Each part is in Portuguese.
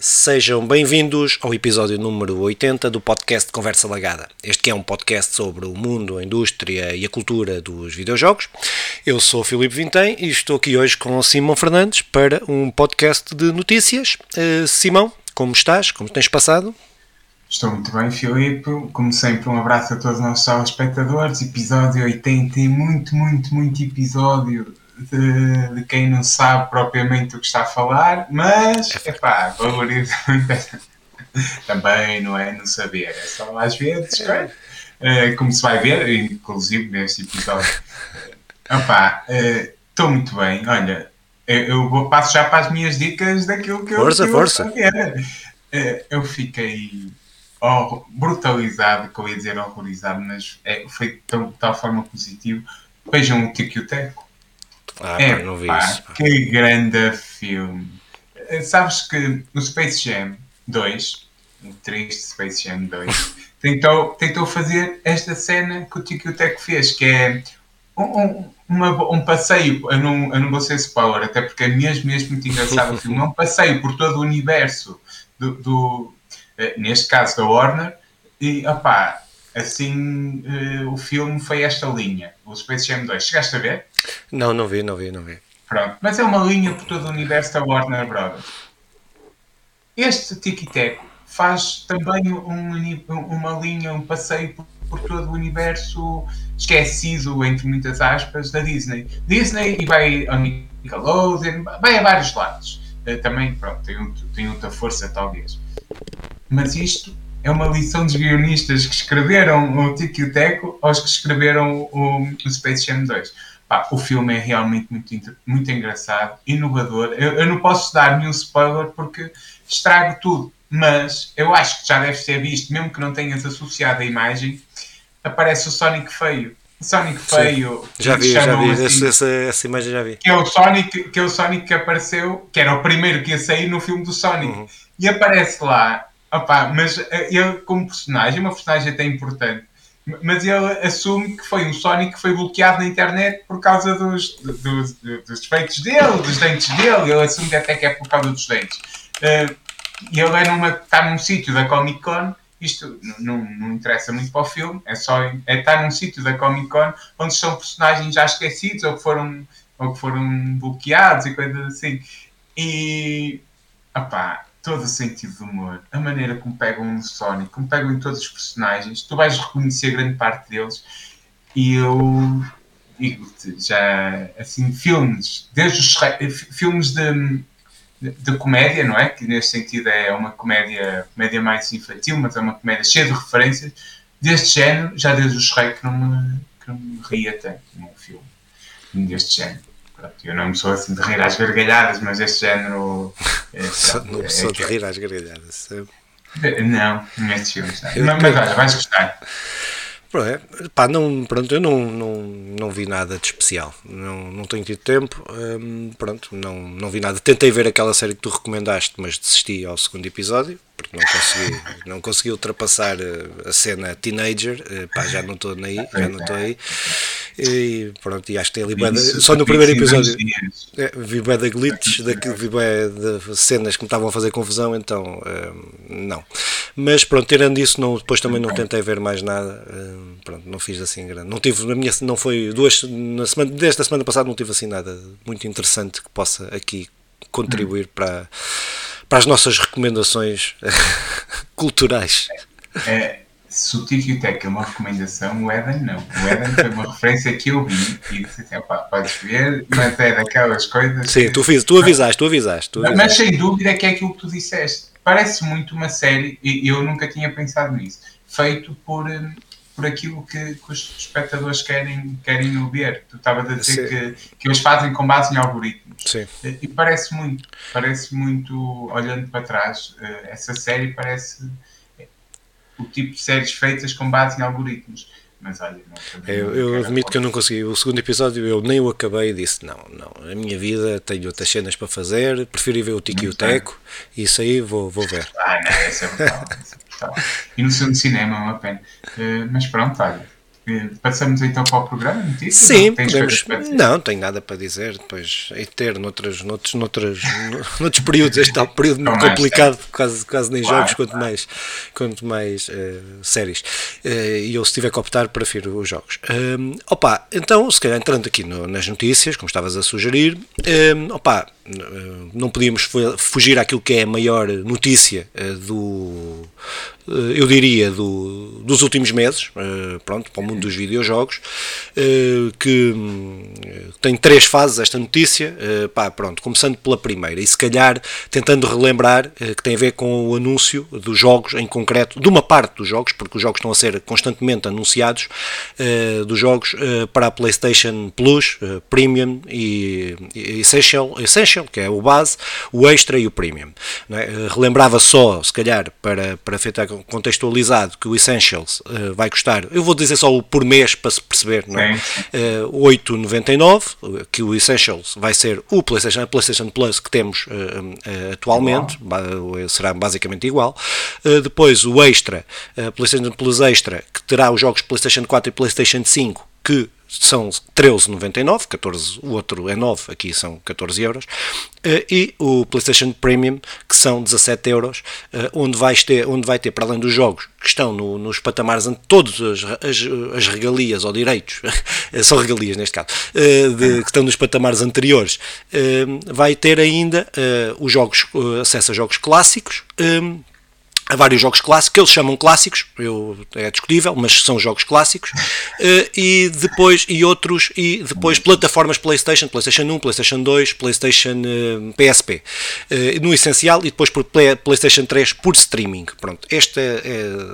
Sejam bem-vindos ao episódio número 80 do podcast Conversa Lagada. Este que é um podcast sobre o mundo, a indústria e a cultura dos videojogos. Eu sou Filipe Vintém e estou aqui hoje com Simão Fernandes para um podcast de notícias. Uh, Simão, como estás? Como tens passado? Estou muito bem, Filipe. Como sempre, um abraço a todos os nossos espectadores. Episódio 80 e muito, muito, muito episódio de, de, quem não sabe propriamente o que está a falar, mas, é pá, valorizo também, não é? Não saber, é só às vezes, é? Uh, como se vai ver, inclusive neste episódio. Epá, estou uh, muito bem, olha, eu, vou, passo já para as minhas dicas daquilo que força, eu. Força, força! Uh, eu fiquei oh, brutalizado, que eu ia dizer horrorizado, mas é, foi de tal, tal forma positivo. Vejam o Tico Teco ah, é, não vi pá, isso. Que grande filme. Eh, sabes que no Space Jam 2, o triste Space Jam 2, tentou, tentou fazer esta cena que o Tiki fez, que é um, um, uma, um passeio, eu não, eu não vou ser spoiler, até porque é mesmo, mesmo muito engraçado o filme, é um passeio por todo o universo do, do eh, neste caso da Warner, e opá, assim uh, o filme foi esta linha, o Space Jam 2. Chegaste a ver? Não, não vi, não vi, não vi. Pronto, mas é uma linha por todo o universo da Warner Brothers. Este Tiki Teco faz também um, uma linha, um passeio por, por, todo o universo esquecido, entre muitas aspas, da Disney. Disney e vai a Nickelodeon, vai a vários lados. Uh, também, pronto, tem, tem outra força, talvez. Mas isto é uma lição dos guionistas que escreveram o Tiki e o Teco aos que escreveram o, o Space Jam 2. Pá, o filme é realmente muito, muito engraçado, inovador. Eu, eu, não posso dar nenhum spoiler porque estrago tudo, mas eu acho que já deves ter visto, mesmo que não tenhas associado a imagem, aparece o Sonic feio. O Sonic feio. Já vi, já vi, assim, essa, essa, imagem já vi. Que é, o Sonic, que é o Sonic que apareceu, que era o primeiro que ia sair no filme do Sonic. Uhum. E aparece lá Opa, mas eh, ele, como personagem, uma personagem até importante, mas ele assume que foi um Sonic que foi bloqueado na internet por causa dos, dos, dos defeitos dele, dos dentes dele. Ele assume que até que é por causa dos dentes. Uh, e ele é numa, está num sítio da Comic Con. Isto não, não interessa muito para o filme, é só é estar num sítio da Comic Con onde são personagens já esquecidos ou que foram, ou que foram bloqueados e coisas assim. E opá, todo o sentido do humor, a maneira como pegam no Sonic, como pegam em todos os personagens, tu vais reconhecer grande parte deles e eu digo-te, já assim, filmes, desde os filmes de, de, de, comédia, não é? Que neste sentido é uma comédia, comédia mais infantil, mas é uma comédia cheia de referências, deste género, já desde o Shrek que não me, que não me ria tanto num filme deste género. Eu não sou assim de rir às gargalhadas, mas este género. É, não é, sou de rir às gargalhadas. Não, não é de filmes. Mas, mas olha, vais gostar. É, pá, não, pronto, eu não, não, não vi nada de especial, não, não tenho tido tempo, hum, pronto, não, não vi nada. Tentei ver aquela série que tu recomendaste, mas desisti ao segundo episódio, porque não consegui, não consegui ultrapassar eh, a cena teenager, eh, pá, já não estou aí, já não estou aí. E pronto, e acho que tem ali bada, só no primeiro episódio é, vi bué de glitches, daqui, vi bué de cenas que me estavam a fazer confusão, então hum, não. Mas pronto, tirando isso, não, depois também não tentei ver mais nada, hum, pronto, não fiz assim grande. Não tive, na minha, não foi duas, na semana, desde a semana passada não tive assim nada muito interessante que possa aqui contribuir hum. para, para as nossas recomendações culturais. É, se o Tiki e Tech é uma recomendação, o Eden não. O Eden foi uma referência que eu vi e disse assim: opa, podes ver, mas é daquelas coisas. Sim, que... tu, fiz, tu avisaste, tu avisaste. Tu avisaste. Mas sem dúvida que é aquilo que tu disseste. Parece muito uma série, e eu nunca tinha pensado nisso, feito por, hum, por aquilo que, que os espectadores querem, querem ver. Tu estavas a dizer que, que eles fazem com base em algoritmos. Sim. E parece muito, parece muito, olhando para trás, eh, essa série parece o tipo de séries feitas com base em algoritmos. Mas olha, não, eu, eu admito que eu não consegui. O segundo episódio eu nem o acabei e disse: não, não, a minha vida tenho outras cenas para fazer, prefiro ir ver o Tiki e o Teco, e isso aí vou, vou ver. Ah, não, esse é brutal. é brutal. E no, no cinema é uma pena. Uh, mas pronto, olha, Passamos então para o programa, notícias? Sim, podemos. Não, tenho nada para dizer. Depois é ter noutros, noutros, noutros, noutros períodos. Este tal período muito complicado, quase, quase nem claro, jogos, quanto claro. mais, quanto mais uh, séries. Uh, e eu, se tiver que optar, prefiro os jogos. Um, opa, então, se calhar entrando aqui no, nas notícias, como estavas a sugerir, um, opa, não podíamos fugir àquilo que é a maior notícia uh, do eu diria, do, dos últimos meses, pronto, para o mundo dos videojogos, que tem três fases esta notícia, pá, pronto, começando pela primeira, e se calhar tentando relembrar que tem a ver com o anúncio dos jogos, em concreto, de uma parte dos jogos, porque os jogos estão a ser constantemente anunciados, dos jogos para a PlayStation Plus, Premium e Essential, Essential, que é o base, o Extra e o Premium. É? Relembrava só, se calhar, para, para ficar contextualizado que o Essentials uh, vai custar, eu vou dizer só o por mês para se perceber, não é? Uh, 8,99, que o Essentials vai ser o PlayStation, a PlayStation Plus que temos uh, atualmente, será basicamente igual. depois o Extra, PlayStation Plus Extra, que terá os jogos PlayStation 4 e PlayStation 5, que são 13,99, 14, o outro é 9, aqui são 14 euros, eh, e o PlayStation Premium, que são 17 euros, eh, onde, vais ter, onde vai ter, para além dos jogos que estão no, nos patamares, todas as, as, as, regalias ou direitos, são regalias neste caso, eh, de, que estão nos patamares anteriores, vai ter ainda os jogos, acesso a jogos clássicos, Há vários jogos clássicos, que eles chamam clássicos, eu, é discutível, mas são jogos clássicos, uh, e depois, e outros, e depois plataformas PlayStation, PlayStation 1, PlayStation 2, PlayStation PSP, uh, no essencial, e depois por Play, PlayStation 3 por streaming. Pronto, estes é,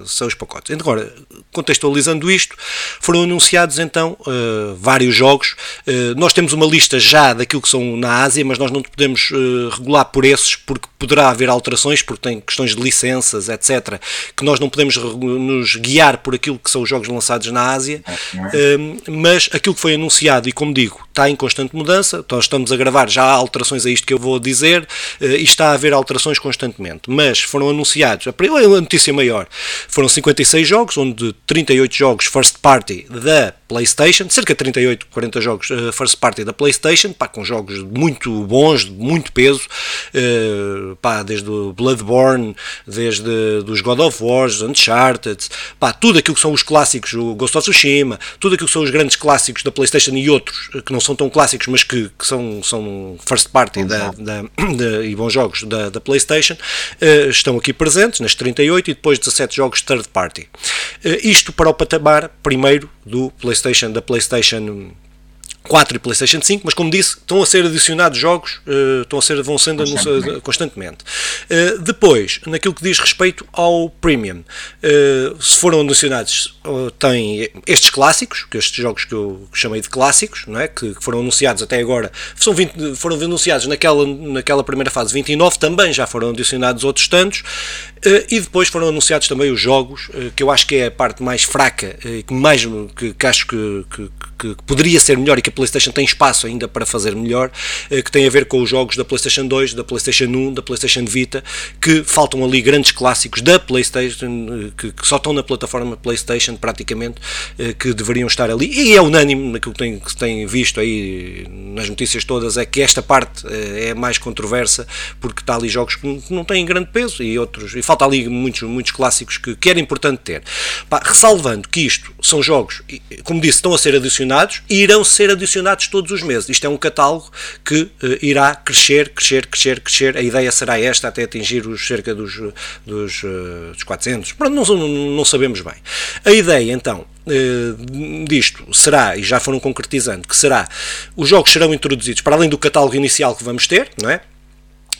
são os pacotes. Agora, contextualizando isto, foram anunciados então vários jogos. nós temos uma lista já daquilo que são na Ásia, mas nós não podemos regular por esses, porque poderá haver alterações, porque tem questões de licenças etc., que nós não podemos nos guiar por aquilo que são os jogos lançados na Ásia, hum, mas aquilo que foi anunciado, e como digo, está em constante mudança, nós estamos a gravar, já há alterações a isto que eu vou dizer, eh, e está a haver alterações constantemente, mas foram anunciados, a notícia maior, foram 56 jogos, onde 38 jogos first party da PlayStation, cerca de 38, 40 jogos uh, first party da PlayStation, pá, com jogos muito bons, de muito peso, pá, desde o Bloodborne, desde dos God of War, Uncharted, pá, tudo aquilo que são os clássicos, o Ghost of Tsushima, tudo aquilo que são os grandes clássicos da PlayStation e outros que não são tão clássicos, mas que, que são, são first party da, da, e bons jogos da, da PlayStation, uh, estão aqui presentes nas 38 e depois 17 jogos third party. isto para o patamar primeiro do PlayStation, da PlayStation 4 e PlayStation 5, mas como disse, estão a ser adicionados jogos, uh, estão a ser, vão sendo constantemente. constantemente. Uh, depois, naquilo que diz respeito ao Premium, se foram adicionados, tem estes clássicos, que estes jogos que eu chamei de clássicos, não é? que, que foram anunciados até agora, são 20, foram anunciados naquela, naquela primeira fase 29, também já foram adicionados outros tantos, e depois foram anunciados também os jogos, que eu acho que é a parte mais fraca, que mais que, que acho que, que, que poderia ser melhor e que PlayStation tem espaço ainda para fazer melhor, eh, que tem a ver com os jogos da PlayStation 2, da PlayStation 1, da PlayStation Vita, que faltam ali grandes clássicos da PlayStation, eh, que, que só estão na plataforma PlayStation praticamente, eh, que deveriam estar ali. E é unânime naquilo que tem, que tem visto aí nas notícias todas, é que esta parte é mais controversa, porque está ali jogos que não têm grande peso e outros, e falta ali muitos, muitos clássicos que, que era importante ter. Pá, ressalvando que isto são jogos, como disse, estão a ser adicionados e irão ser adicionados todos os meses. Isto é um catálogo que uh, irá crescer, crescer, crescer, crescer. A ideia será esta até atingir os cerca dos, dos, uh, dos 400. Pronto, não, não, não sabemos bem. A ideia então Uh, disto será, e já foram concretizando, que será, os jogos serão introduzidos, para além do catálogo inicial que vamos ter, não é?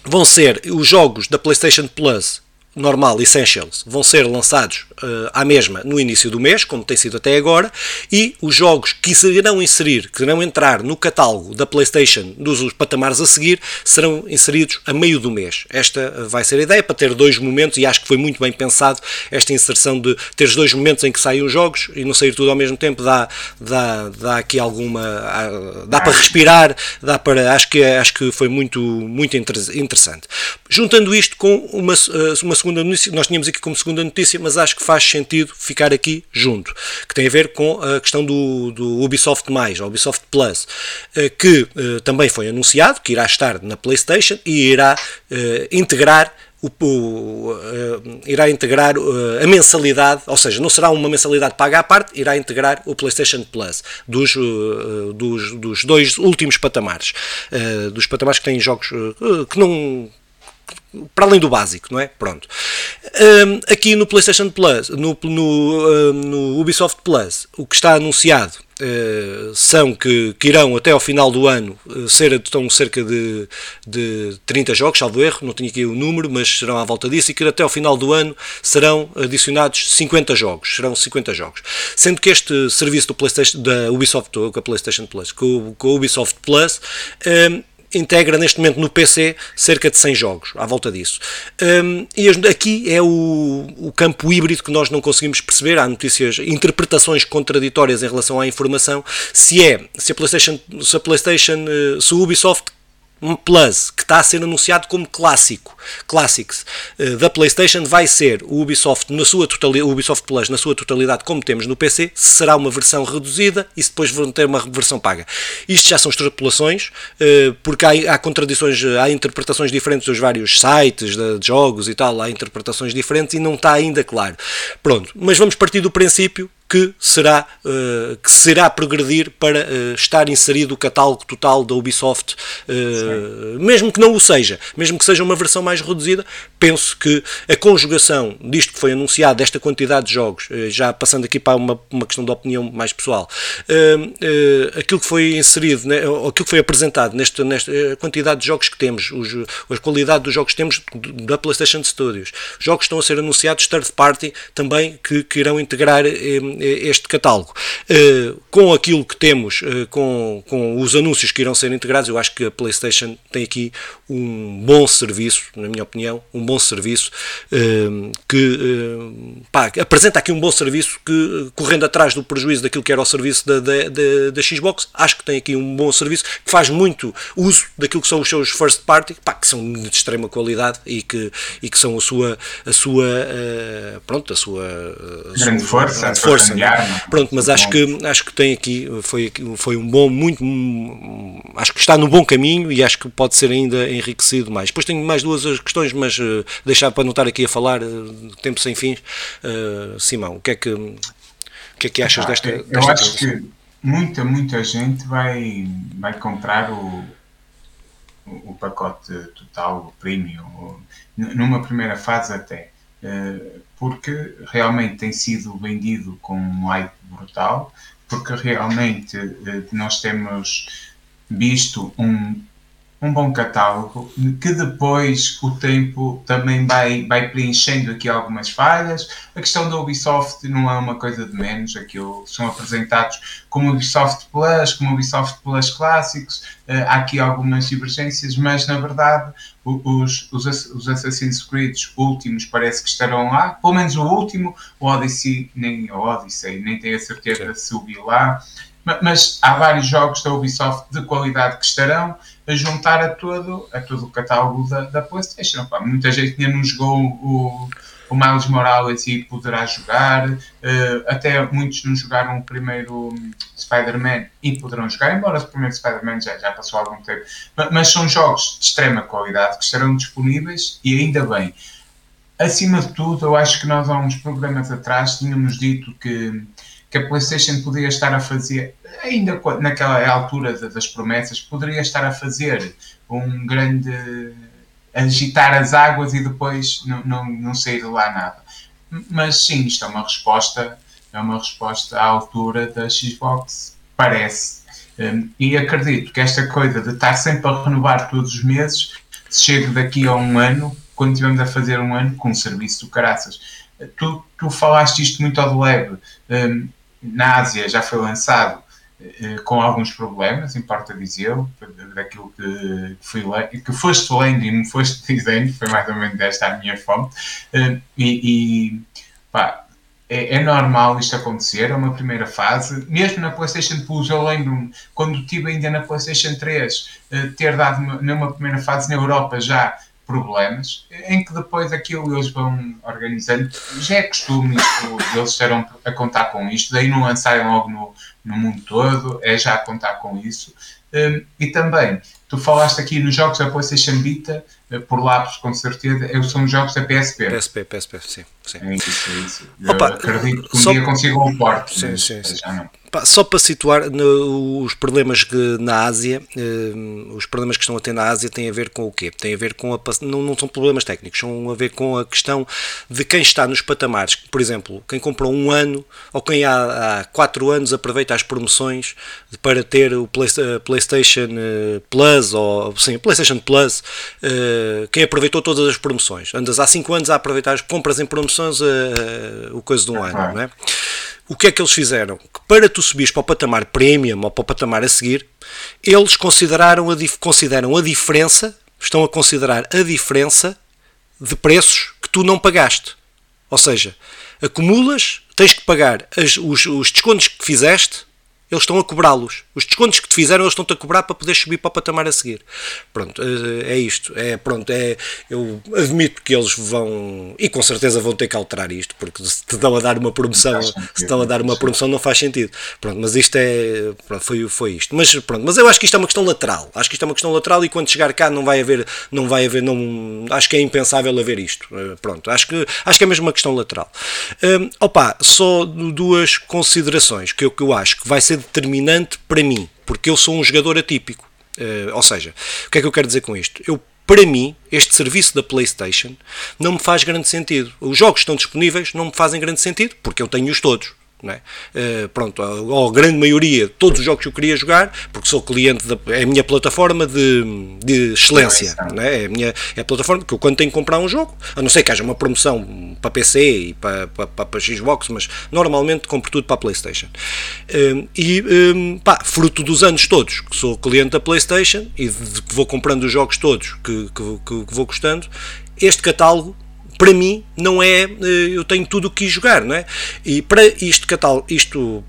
Vão ser os jogos da PlayStation Plus normal, Essentials, vão ser lançados uh, à mesma no início do mês, como tem sido até agora, e os jogos que se irão inserir, que irão entrar no catálogo da PlayStation dos patamares a seguir, serão inseridos a meio do mês. Esta vai ser a ideia para ter dois momentos, e acho que foi muito bem pensado esta inserção de ter dois momentos em que saem os jogos e não sair tudo ao mesmo tempo, dá, dá, dá aqui alguma. dá para respirar, dá para. acho que, acho que foi muito, muito interessante. Juntando isto com uma, uma segunda notícia, nós tínhamos aqui como segunda notícia, mas acho que faz sentido ficar aqui junto, que tem a ver com a questão do, do Ubisoft+, ou Ubisoft Plus, uh, que uh, também foi anunciado, que irá estar na PlayStation e irá integrar o, o, uh, irá integrar uh, a mensalidade, ou seja, não será uma mensalidade paga à parte, irá integrar o PlayStation Plus dos, uh, dos, dos, dois últimos patamares, dos patamares que têm jogos que não para além do básico, não é? Pronto. Um, aqui no PlayStation Plus, no, no, no, Ubisoft Plus, o que está anunciado uh, são que, que, irão até ao final do ano uh, ser estão cerca de, de 30 jogos, salvo erro, não tenho aqui o número, mas serão à volta disso, e que até ao final do ano serão adicionados 50 jogos, serão 50 jogos. Sendo que este serviço do PlayStation, da Ubisoft, com a PlayStation Plus, com, com Ubisoft Plus, um, integra neste momento no PC cerca de 100 jogos, à volta disso. Um, e aqui é o, o, campo híbrido que nós não conseguimos perceber. Há notícias, interpretações contraditórias em relação à informação. Se é, se a PlayStation, se a PlayStation, eh, se o Ubisoft um Plus, que está a ser anunciado como clássico, Classics uh, da PlayStation, vai ser o Ubisoft, na sua totalidade, o Ubisoft Plus na sua totalidade, como temos no PC, será uma versão reduzida e depois vão ter uma versão paga. Isto já são extrapolações, uh, porque há, há, contradições, há interpretações diferentes dos vários sites de, de jogos e tal, há interpretações diferentes e não está ainda claro. Pronto, mas vamos partir do princípio que será, uh, que será progredir para uh, estar inserido o catálogo total da Ubisoft, uh, mesmo que não o seja, mesmo que seja uma versão mais reduzida, penso que a conjugação disto que foi anunciado, desta quantidade de jogos, já passando aqui para uma, uma questão de opinião mais pessoal, aquilo que foi inserido, né, aquilo que foi apresentado nesta, nesta quantidade de jogos que temos, os, a qualidade dos jogos que temos da PlayStation Studios, jogos estão a ser anunciados third party também que, que irão integrar este catálogo. Eh, com aquilo que temos, eh, com, com os anúncios que irão ser integrados, eu acho que a PlayStation tem aqui um bom serviço, na minha opinião, um bom serviço eh, que pá, apresenta aqui um bom serviço que, correndo atrás do prejuízo daquilo que era o serviço da, da, da, da Xbox, acho que tem aqui um bom serviço que faz muito uso daquilo que são os seus first party, pá, que são de extrema qualidade e que, e que são a sua, a sua pronto, a sua, a grande sua, força, grande força Pronto, mas acho que, acho que tem aqui, foi, foi um bom, muito, acho que está no bom caminho e acho que pode ser ainda enriquecido mais. Depois tenho mais duas questões, mas uh, deixar para não estar aqui a falar, uh, tempo sem fins. Uh, Simão, o que é que, o que, é que achas ah, desta, eu, desta acho coisa? que muita, muita gente vai, vai comprar o, o pacote total, o premium, numa primeira fase até porque realmente tem sido vendido com um hype brutal, porque realmente eh, nós temos visto um um bom catálogo que depois o tempo também vai, vai preenchendo aqui algumas falhas. A questão da Ubisoft não é uma coisa de menos, aquilo são apresentados como Ubisoft Plus, como Ubisoft Plus clássicos, uh, há aqui algumas divergências, mas na verdade os, os, os Assassin's Creed últimos parece que estarão lá, pelo menos o último, o Odyssey, nem o Odyssey, nem tenho a certeza se subiu lá mas há vários jogos da Ubisoft de qualidade que estarão a juntar a todo, a todo o catálogo da, da PlayStation. Muita gente ainda não jogou o, o Miles Morales e poderá jogar, uh, até muitos não jogaram o primeiro Spider-Man e poderão jogar, embora o primeiro Spider-Man já, já passou algum tempo. Mas, mas são jogos de extrema qualidade que estarão disponíveis e ainda bem. Acima de tudo, eu acho que nós há uns programas atrás tínhamos dito que que a PlayStation poderia estar a fazer, ainda naquela altura das promessas, poderia estar a fazer um grande. agitar as águas e depois não, não, não sair de lá nada. Mas sim, isto é uma resposta, é uma resposta à altura da Xbox, parece. Um, e acredito que esta coisa de estar sempre a renovar todos os meses, se chega daqui a um ano, quando estivermos a fazer um ano, com um serviço do caraças. Tu, tu falaste isto muito ao de leve. Um, na Ásia já foi lançado eh, com alguns problemas, importa dizê-lo, daquilo que, fui que foste lendo e me foste dizendo, foi mais ou menos esta a minha fonte, eh, e, e pá, é, é, normal isto acontecer, é uma primeira fase, mesmo na PlayStation Plus, eu lembro-me, quando estive ainda na PlayStation 3, eh, ter dado numa primeira fase na Europa já problemas, em que depois aquilo eles vão organizando. Já é costume isto, eles estarão a contar com isto, daí não lançarem logo no, no mundo todo, é já a contar com isso. Um, e também, tu falaste aqui nos jogos da PlayStation Vita, eh, por lápis com certeza, são jogos da PSP. PSP, PSP, sim. sim. É isso, é isso. Opa, acredito que um só... dia consigam um porte, sim, sim, sim. já não só para situar no, os problemas que na Ásia, eh, os problemas que estão a ter na Ásia têm a ver com o quê? Tem a ver com a não, não são problemas técnicos, são a ver com a questão de quem está nos patamares. Por exemplo, quem comprou um ano ou quem há, há quatro anos aproveita as promoções para ter o Play, PlayStation eh, Plus ou sim, PlayStation Plus, eh, quem aproveitou todas as promoções. Andas há cinco anos a aproveitar as compras em promoções eh, o coisa de um ano, não é? O que é que eles fizeram? Que para tu subires para o patamar premium ou para o patamar a seguir, eles consideraram a, consideram a diferença, estão a considerar a diferença de preços que tu não pagaste. Ou seja, acumulas, tens que pagar as, os, os descontos que fizeste eles estão a cobrá-los. Os descontos que te fizeram, eles estão-te a cobrar para poder subir para o patamar a seguir. Pronto, eh, é isto. É, pronto, é, eu admito que eles vão, e com certeza vão ter que alterar isto, porque se te dão a dar uma promoção, se estão a dar uma promoção não faz sentido. Pronto, mas isto é, pronto, foi, foi isto. Mas pronto, mas eu acho que isto é uma questão lateral. Acho que isto é uma questão lateral e quando chegar cá não vai haver, não vai haver, não, acho que é impensável haver isto. Eh, pronto, acho que, acho que é mesmo uma questão lateral. Um, opa, só duas considerações que eu, que eu acho que vai ser determinante para mim, porque eu sou um jogador atípico. Uh, ou seja, o que é que eu quero dizer com isto? Eu, para mim, este serviço da PlayStation não me faz grande sentido. Os jogos que estão disponíveis não me fazem grande sentido, porque eu tenho-os todos. É? Uh, pronto, a, a, grande maioria, todos os jogos que eu queria jogar, porque sou cliente, da, é a minha plataforma de, de excelência, é? é? a minha é a plataforma que eu quando tenho que comprar um jogo, a não ser que haja uma promoção para PC e para, para, para, Xbox, mas normalmente compro tudo para a Playstation. Uh, e um, pá, fruto dos anos todos que sou cliente da Playstation e de, de que vou comprando os jogos todos que, que, que, que vou gostando, este catálogo para mim não é eh, eu tenho tudo o que jogar, não é? E para isto catálogo, isto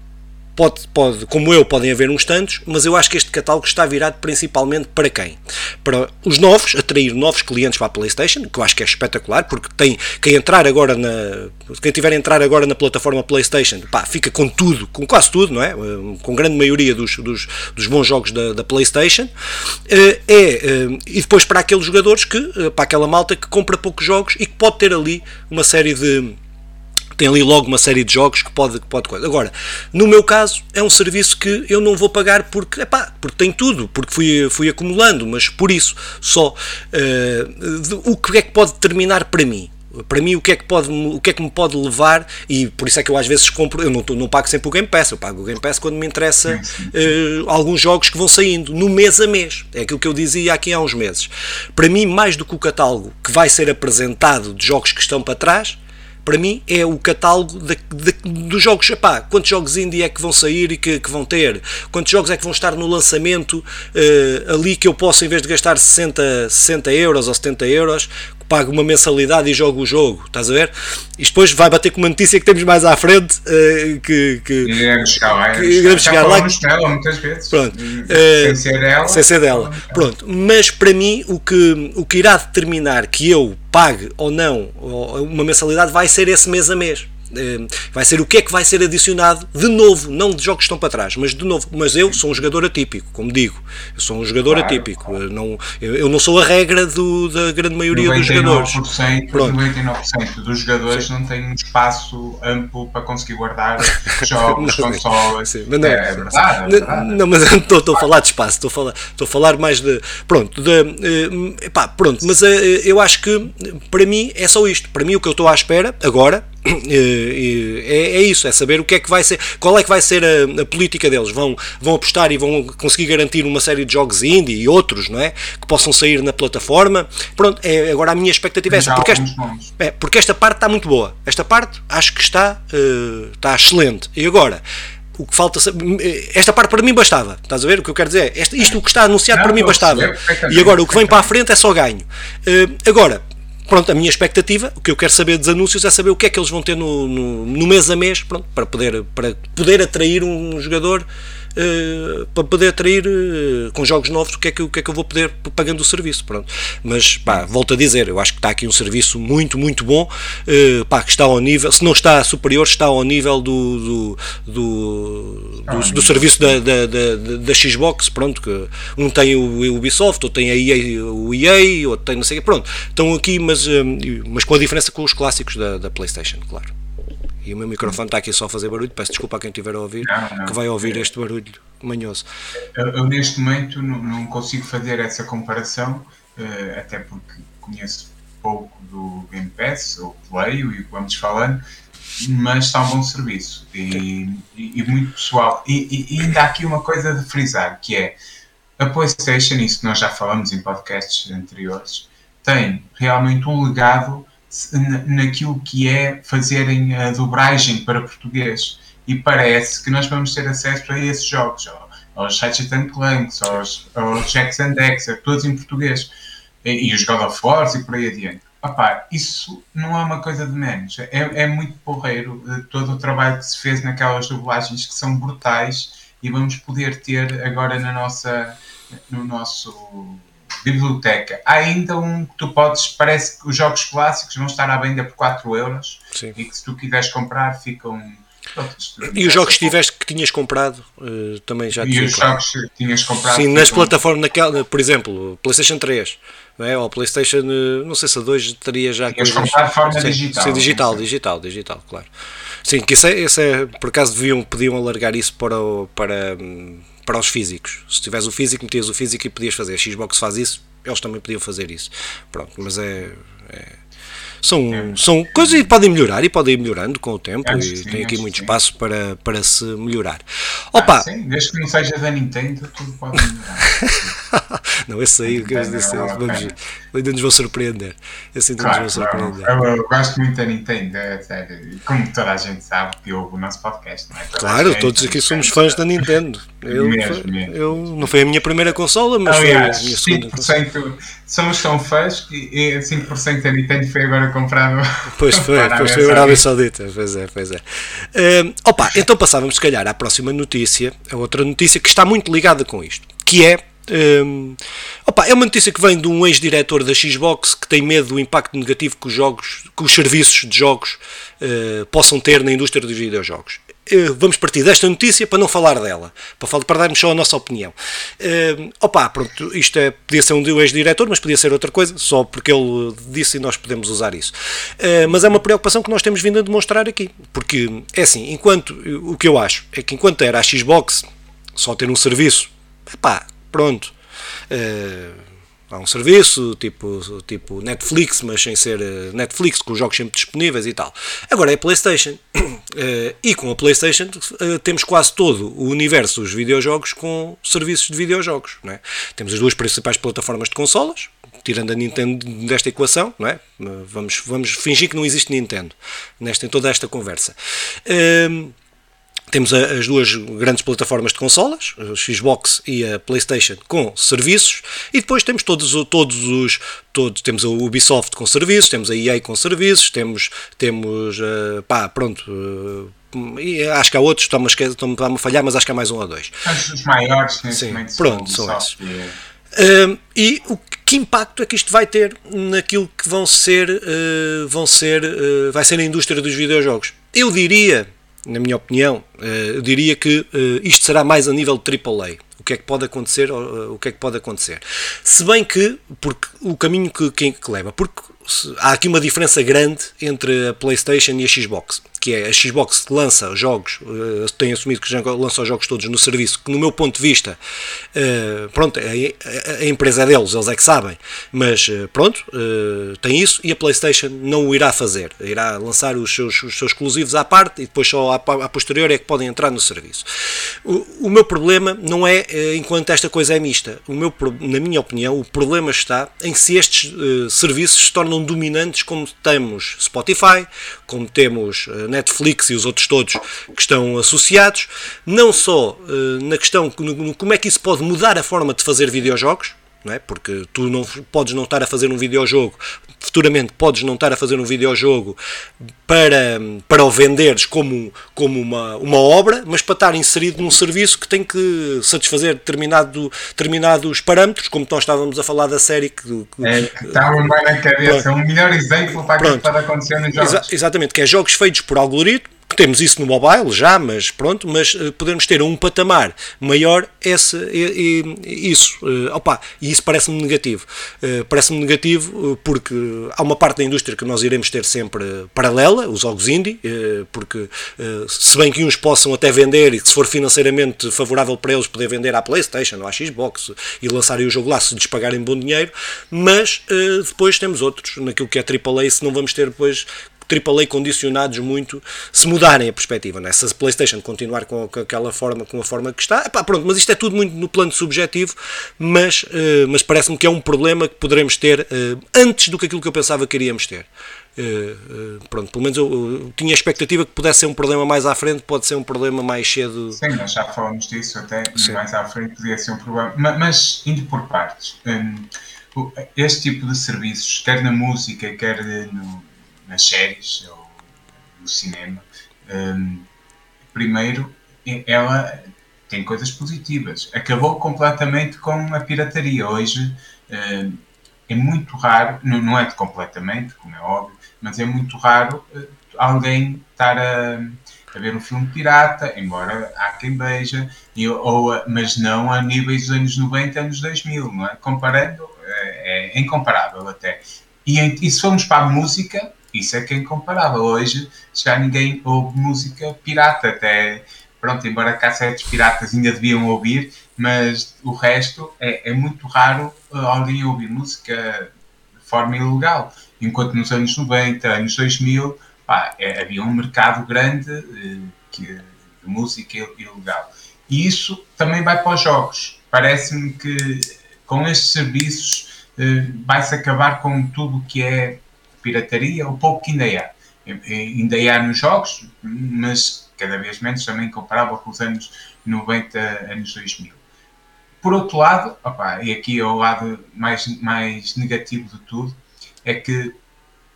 Pode, pode, como eu, podem haver uns tantos, mas eu acho que este catálogo está virado principalmente para quem? Para os novos, atrair novos clientes para a PlayStation, que eu acho que é espetacular, porque tem quem entrar agora na. Quem tiver a entrar agora na plataforma PlayStation, pá, fica com tudo, com quase tudo, não é? Com grande maioria dos, dos, dos bons jogos da, da PlayStation. Eh, é, eh, e depois para aqueles jogadores que, eh, para aquela malta que compra poucos jogos e que pode ter ali uma série de tem ali logo uma série de jogos que pode, que pode coisa. Agora, no meu caso, é um serviço que eu não vou pagar porque, epá, porque tem tudo, porque fui, fui acumulando, mas por isso só. Uh, o que é que pode determinar para mim? Para mim, o que, é que pode, o que é que me pode levar, e por isso é que eu às vezes compro, eu não, não pago sempre o Game Pass, eu pago o Game Pass quando me interessa uh, alguns jogos que vão saindo, no mês a mês. É aquilo que eu dizia aqui há uns meses. Para mim, mais do que o catálogo que vai ser apresentado de jogos que estão para trás, para mim é o catálogo de, de, dos jogos. Epá, quantos jogos indie é que vão sair e que, que vão ter? Quantos jogos é que vão estar no lançamento uh, ali que eu posso, em vez de gastar 60, 60 euros ou 70 euros, pago uma mensalidade e jogo o jogo, estás a ver? Isto depois vai bater com uma notícia que temos mais à frente uh, que, que, iremos chegar lá, que iremos chegar lá. Dela, muitas vezes. Pronto. Uh, sem ser dela. Sem ser dela. Pronto. Mas para mim o que, o que irá determinar que eu pague ou não uma mensalidade vai ser esse mês a mês. Eh, vai ser o que é que vai ser adicionado de novo, não de jogos que estão para trás, mas de novo. Mas eu sou um jogador atípico, como digo, eu sou um jogador claro, atípico. Claro. Eu, não, eu, eu, não sou a regra do, da grande maioria dos jogadores. 99% dos jogadores Sim. não têm um espaço amplo para conseguir guardar jogos, não, consolas. Sim, mas não, é, é verdade. É verdade. Não, mas estou, estou a falar de espaço, estou a falar, estou a falar mais de. Pronto, de, uh, epá, pronto, mas uh, eu acho que para mim é só isto. Para mim o que eu estou à espera agora é, é, isso, é saber o que é que vai ser, qual é que vai ser a, a, política deles. Vão, vão apostar e vão conseguir garantir uma série de jogos indie e outros, não é? Que possam sair na plataforma. Pronto, é, agora a minha expectativa é essa, porque esta, é, porque esta parte está muito boa. Esta parte acho que está, uh, está excelente. E agora o que falta esta parte para mim bastava estás a ver o que eu quero dizer este, isto o que está anunciado não, para mim bastava e agora o que vem para a frente é só ganho uh, agora pronto, a minha expectativa, o que eu quero saber dos anúncios é saber o que é que eles vão ter no, no, no mês a mês pronto, para, poder, para poder atrair um jogador uh, para poder atrair uh, com jogos novos o que, é que, o que é que eu vou poder pagando o serviço. Pronto. Mas pá, volto a dizer, eu acho que está aqui um serviço muito, muito bom, uh, pá, que está ao nível, se não está superior, está ao nível do, do, do, do, do serviço da, da, da, da, Xbox, pronto, que um tem o Ubisoft, outro tem a EA, o EA, outro tem não sei o pronto, estão aqui, mas, mas com a diferença com os clássicos da, da Playstation, claro. E o meu microfone está aqui só a fazer barulho, peço desculpa a quem estiver a ouvir, não, não. que vai ouvir este barulho manhoso. Eu, eu neste momento não, não, consigo fazer essa comparação, uh, até porque conheço pouco do Game Pass, ou Play, e vamos falando, mas está um bom serviço e, e, e muito pessoal. E, e, ainda há aqui uma coisa de frisar, que é a PlayStation, isso nós já falamos em podcasts anteriores, tem realmente um legado naquilo que é fazerem a dobragem para português. E parece que nós vamos ter acesso a esses jogos, aos Ratchet Clanks, aos, aos Jacks and Dexter, todos em português, e, e os God of War e por aí adiante. Opa, isso não é uma coisa de menos. É, é muito porreiro eh, todo o trabalho que se fez naquelas dublagens que são brutais e vamos poder ter agora na nossa, no nosso biblioteca. Há ainda um que tu podes, parece que os jogos clássicos vão estar à venda por 4 euros Sim. e que se tu quiseres comprar ficam. E os jogos que tiveste que tinhas comprado uh, também já E os jogos que tinhas comprado. Sim, nas plataformas, naquela, por exemplo, PlayStation 3 não é? ou PlayStation, eh, não sei se a 2 teria já. Tinhas comprado de forma sim, digital. Sim, digital, digital, digital, claro. Sim, que isso é, isso é por acaso deviam, podiam alargar isso para, para hum, para os físicos. Se tivesse o físico, metias o físico e podias fazer. A Xbox faz isso, eles também podiam fazer isso. Pronto, mas é. é são, é. são coisas que podem melhorar e podem ir melhorando com o tempo e sim, tem aqui muito sim. espaço para, para se melhorar. Opa! Ah, sim, desde que não seja da Nintendo, tudo pode melhorar. não, esse aí, que eu disse, vamos, ainda nos vão surpreender. Esse ainda claro, nos vão surpreender. Eu, eu, gosto muito da Nintendo, é sério. Como toda a gente sabe que ouve o nosso podcast, não é? Toda claro, gente, todos aqui somos fãs da Nintendo. Eu, mesmo, mesmo. eu, não foi a minha primeira consola, mas Aliás, foi a minha segunda. 5% consola. somos tão fãs que 5% da Nintendo foi agora comprado. Pois foi, depois foi a Arábia Saudita. Pois é, pois é. Uh, opa, então passávamos se calhar à próxima notícia, a outra notícia que está muito ligada com isto, que é um, opa, é uma notícia que vem de um ex-diretor da Xbox que tem medo do impacto negativo que os jogos, que os serviços de jogos uh, possam ter na indústria dos videojogos. Uh, vamos partir desta notícia para não falar dela, para, falar, para darmos só a nossa opinião. Uh, opa, pronto, isto é, podia ser um ex-diretor, mas podia ser outra coisa, só porque ele disse e nós podemos usar isso. Uh, mas é uma preocupação que nós temos vindo a demonstrar aqui, porque é assim, enquanto o que eu acho é que enquanto era a Xbox só ter um serviço, epá, pronto. Uh, há um serviço tipo, tipo Netflix, mas sem ser uh, Netflix, com os jogos sempre disponíveis e tal. Agora é PlayStation. Uh, e com a PlayStation temos quase todo o universo dos videojogos com serviços de videojogos. É? Temos as duas principais plataformas de consolas, tirando a Nintendo desta equação, não é? Vamos, vamos fingir que não existe Nintendo nesta, em toda esta conversa. Temos as duas grandes plataformas de consolas, a Xbox e a PlayStation, com serviços, e depois temos todos, todos os. Todos, temos a Ubisoft com serviços, temos a EA com serviços, temos. temos uh, pá, pronto. Uh, e acho que há outros, estão-me a, a falhar, mas acho que há mais um ou dois. Os maiores, Sim, pronto, são esses. Uh, e o que impacto é que isto vai ter naquilo que vão ser, uh, vão ser, uh, vai ser a indústria dos videojogos? Eu diria na minha opinião, eh, eu diria que eh, isto será mais a nível de AAA. O que é que pode acontecer? O que é que pode acontecer? Se bem que, porque o caminho que, que, que leva, porque há aqui uma diferença grande entre a PlayStation e a Xbox que é a Xbox lança jogos, uh, tem assumido que já lança os jogos todos no serviço, que no meu ponto de vista, uh, pronto, a, a, a, empresa é deles, eles é que sabem, mas uh, pronto, tem isso e a PlayStation não o irá fazer, irá lançar os seus, os seus exclusivos à parte e depois só à posterior é que podem entrar no serviço. O, o meu problema não é enquanto esta coisa é mista, o meu, na minha opinião, o problema está em se estes serviços se tornam dominantes como temos Spotify, como temos Netflix e os outros todos que estão associados, não só uh, na questão como é que isso pode mudar a forma de fazer videojogos, não é? porque tu não podes não estar a fazer um videojogo, futuramente podes não estar a fazer um videojogo para, para o venderes como, como uma, uma obra, mas para estar inserido num serviço que tem que satisfazer determinado, determinados parâmetros, como nós estávamos a falar da série que, que é, estava bem na cabeça, pronto. um melhor exemplo para aquilo que pode acontecer nos jogos. Exa exatamente, que é jogos feitos por algoritmo, temos isso no mobile já, mas pronto, mas uh, podemos ter um patamar maior esse, e, e, isso. Uh, opa, e isso parece-me negativo. Uh, parece-me negativo porque há uma parte da indústria que nós iremos ter sempre paralela, os jogos indie, porque se bem que uns possam até vender e que se for financeiramente favorável para eles poder vender à Playstation ou à Xbox e lançarem o jogo lá se lhes pagarem bom dinheiro, mas depois temos outros, naquilo que é AAA, se não vamos ter depois AAA condicionados muito se mudarem a perspectiva, né? se a PlayStation continuar com, aquela forma, com a forma que está, epá, pronto, mas isto é tudo muito no plano subjetivo, mas, uh, mas parece-me que é um problema que poderemos ter uh, antes do que aquilo que eu pensava que iríamos ter. Uh, pronto, pelo menos eu, eu, tinha a expectativa que pudesse ser um problema mais à frente, pode ser um problema mais cedo. Sim, nós já falamos disso até, Sim. mais à frente podia ser um problema, mas, mas indo por partes. Um, este tipo de serviços, quer na música, quer no, nas séries ou no cinema. Um, primeiro, ela tem coisas positivas. Acabou completamente com a pirataria. Hoje um, é muito raro, não, é de completamente, como é óbvio, mas é muito raro uh, alguém estar a, a, ver um filme pirata, embora há quem beija, e, ou, mas não a níveis dos anos 90 anos 2000, não é? Comparando, é, é incomparável até. E, e se formos para a música, isso é que é incomparável. Hoje já ninguém ouve música pirata, até pronto, embora cassetes piratas ainda deviam ouvir, mas o resto é, é muito raro uh, alguém ouvir música de forma ilegal. Enquanto nos anos 90, anos 2000, pá, é, havia um mercado grande uh, que, de música ilegal. E isso também vai para os jogos. Parece-me que com estes serviços uh, vai-se acabar com tudo o que é pirataria, o pouco que ainda há. Ainda há nos jogos, mas cada vez menos também comparável com os anos 90, anos 2000. Por outro lado, opa, e aqui é o lado mais, mais negativo de tudo, é que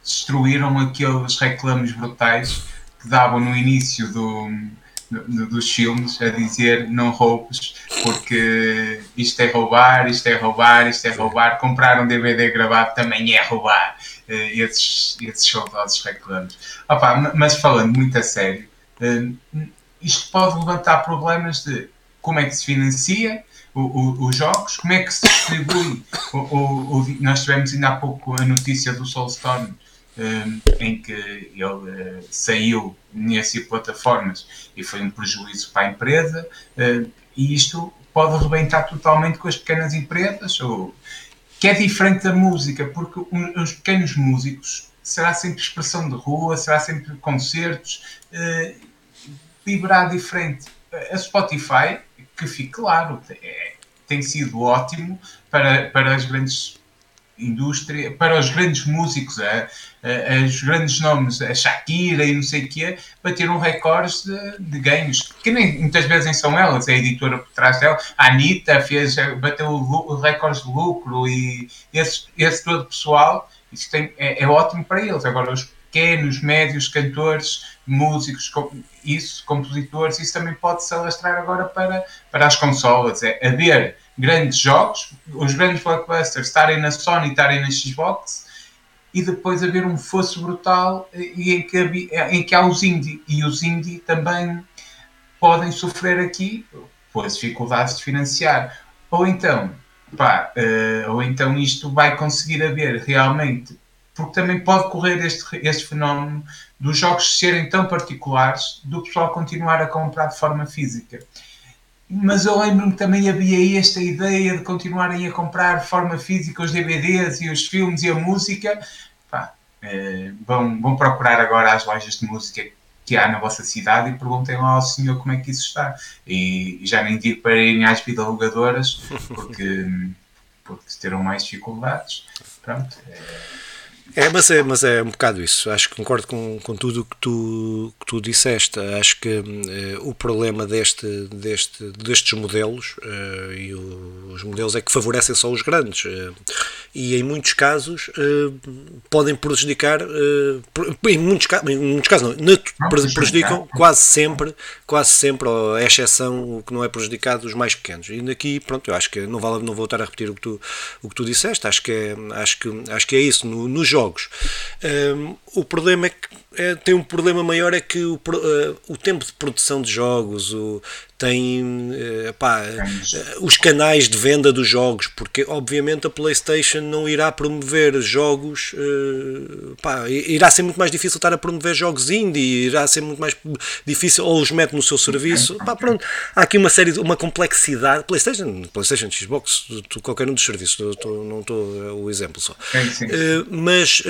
destruíram aqueles reclames brutais que davam no início do, do, dos filmes a dizer não roubes porque isto é roubar, isto é roubar, isto é roubar, comprar um DVD gravado também é roubar esses, esses saudosos reclamos. Opa, mas falando muito a sério, uh, isto pode levantar problemas de como é que se financia o, o, os jogos, como é que se distribui. o, nós tivemos ainda há pouco a notícia do Soulstorm, eh, em que ele saiu nessas plataformas e foi um prejuízo para a empresa, e isto pode arrebentar totalmente com as pequenas empresas, ou que é diferente da música, porque os pequenos músicos será sempre expressão de rua, será sempre concertos, uh, vibrar diferente. A Spotify, que fique claro, é, tem sido ótimo para, para as grandes indústria, para os grandes músicos, a, os grandes nomes, a Shakira e não sei o quê, bateram recordes de, de ganhos, que nem muitas vezes nem são elas, é a editora por trás dela. A Anitta fez, bateu recordes de lucro e esse, esse todo pessoal, isso tem, é, é ótimo para eles. Agora, os pequenos, médios cantores, músicos, isso, compositores, isso também pode se alastrar agora para, para as consolas. É haver grandes jogos, os grandes blockbusters estarem na Sony, estarem na Xbox, e depois haver um fosso brutal e em que, em que há os indie. E os indie também podem sofrer aqui as dificuldades de financiar. Ou então, pá, uh, ou então isto vai conseguir haver realmente, porque também pode correr este, este fenómeno dos jogos serem tão particulares do pessoal continuar a comprar de forma física mas eu lembro-me que também havia esta ideia de continuarem a comprar de forma física os DVDs e os filmes e a música. Pá, eh, vão, vão procurar agora as lojas de música que há na vossa cidade e perguntem lá ao senhor como é que isso está. E, e já nem digo para irem às videologadoras, porque, porque terão mais dificuldades. Pronto. É, É, mas é, mas é um bocado isso. Acho que concordo com, com tudo o que tu, que tu disseste. Acho que uh, o problema deste, deste, destes modelos, uh, e o, os modelos é que favorecem só os grandes, uh, e em muitos casos podem prejudicar, em, muitos, em muitos casos não, não prejudicam quase sempre, quase sempre, ou é exceção, o que não é prejudicado, os mais pequenos. E daqui, pronto, eu acho que não, vale, não vou estar a repetir o que tu, o que tu disseste, acho que é, acho que, acho que é isso. No, nos jogos. Um, o problema é que é, tem um problema maior é que o, uh, o tempo de produção de jogos, o, tem uh, pá, uh, os canais de venda dos jogos, porque obviamente a PlayStation não irá promover jogos, pá, irá ser muito mais difícil estar a promover jogos indie, irá ser muito mais difícil, ou os mete no seu serviço. Pá, pronto, há aqui uma série, uma complexidade. PlayStation, PlayStation, Xbox, qualquer um dos serviços, não estou o exemplo só. mas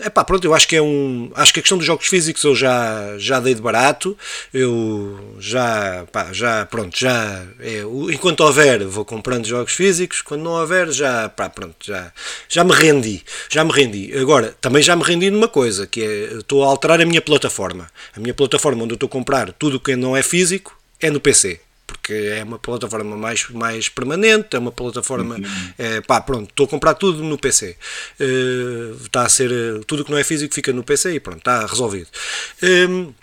é pá, pronto, eu acho que é um. Acho que a questão jogos físicos eu já, já dei de barato, eu já, pá, já, pronto, já, é, enquanto houver vou comprando jogos físicos, quando não houver já, pá, pronto, já, já me rendi, já me rendi. Agora, também já me rendi numa coisa, que é, estou a alterar a minha plataforma. A minha plataforma onde eu estou a comprar tudo o que não é físico é no PC porque é uma plataforma mais, mais permanente, é uma plataforma. É, pá, pronto, estou a comprar tudo no PC. Uh, eh, está a ser. Tudo que não é físico fica no PC e pronto, está resolvido. Um, ehm,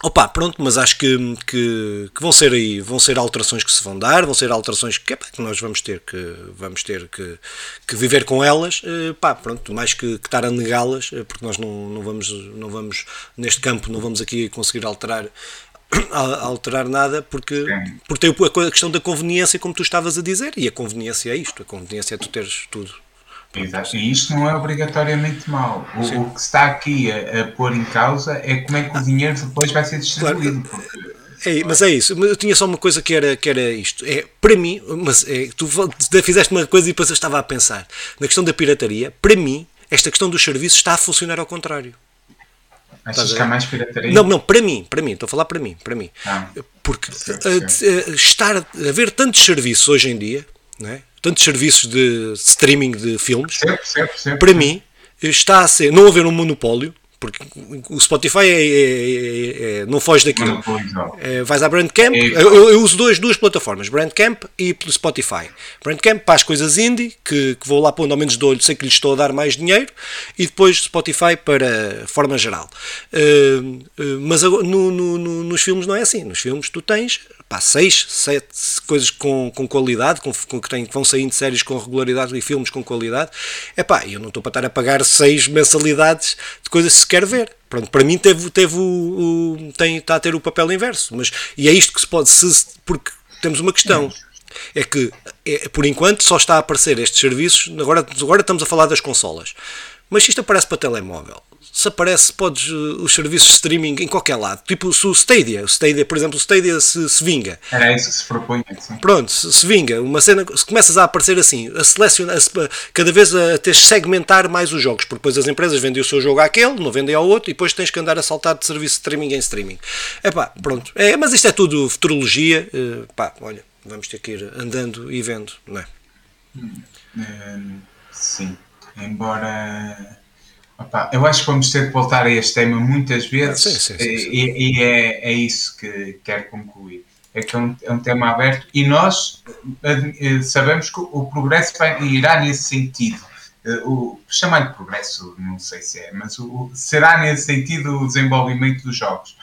Opa, pronto, mas acho que, que, que, vão ser aí, vão ser alterações que se vão dar, vão ser alterações que, epá, que nós vamos ter que vamos ter que, que viver com elas, uh, pá, pronto, mais que, que estar a negá-las, uh, porque nós não, não vamos não vamos neste campo não vamos aqui conseguir alterar a alterar nada porque, porque tem a questão da conveniência, como tu estavas a dizer, e a conveniência é isto, a conveniência é tu teres tudo. Exato. E isto não é obrigatoriamente mau. O, o, que está aqui a, a, pôr em causa é como é que o dinheiro depois vai ser distribuído. Claro. É, mas é isso. Eu tinha só uma coisa que era, que era isto. É, para mim, mas é, tu fizeste uma coisa e depois eu estava a pensar. Na questão da pirataria, para mim, esta questão dos serviços está a funcionar ao contrário. Achas que há mais pirataria? Não, não, para mim, para mim, estou a falar para mim, para mim. Ah, Porque certo, certo. estar a haver tantos serviços hoje em dia, não é? tantos serviços de streaming de filmes, certo, para mim está a ser, não haver um monopólio, porque o Spotify é, é, é, é não foge daquilo. É, vais à Brandcamp, eu, eu, uso dois, duas plataformas, Brandcamp e Spotify. Brandcamp para as coisas indie, que, que vou lá pondo ao menos de olho, sei que lhes estou a dar mais dinheiro, e depois Spotify para forma geral. Uh, uh, mas no, no, no, nos filmes não é assim. Nos filmes tu tens pá, seis, sete coisas com, com qualidade, com, com que, tem, que vão saindo séries com regularidade e filmes com qualidade. É pá, eu não estou para estar a pagar seis mensalidades de coisas quer ver. Pronto, para mim teve, teve o, o, tem, está a ter o papel inverso. Mas, e é isto que se pode, se, porque temos uma questão. É que, é, por enquanto, só está a aparecer estes serviços. Agora, agora estamos a falar das consolas. Mas isto aparece para telemóvel se aparece, podes uh, os serviços de streaming em qualquer lado. Tipo se o Stadia, o Stadia, por exemplo, o Stadia se, se vinga. Era isso que se propunha. Sim. Pronto, se, se, vinga, uma cena, se começas a aparecer assim, a selecionar, a, cada vez a, teres segmentar mais os jogos, porque depois as empresas vendem o seu jogo àquele, não vendem ao outro, e depois tens que andar a saltar de serviço de streaming em streaming. É pá, pronto. É, mas isto é tudo futurologia. Uh, pá, olha, vamos ter que ir andando e vendo, não é? Hum, hum sim. Embora Opa, eu acho que vamos ter que voltar a este tema muitas vezes sim, sim, sim, e, e é, é, isso que quero concluir. É que é um, é um tema aberto e nós eh, sabemos que o progresso vai, irá nesse sentido. Eh, o, chamar de progresso, não sei se é, mas o, será nesse sentido o desenvolvimento dos jogos.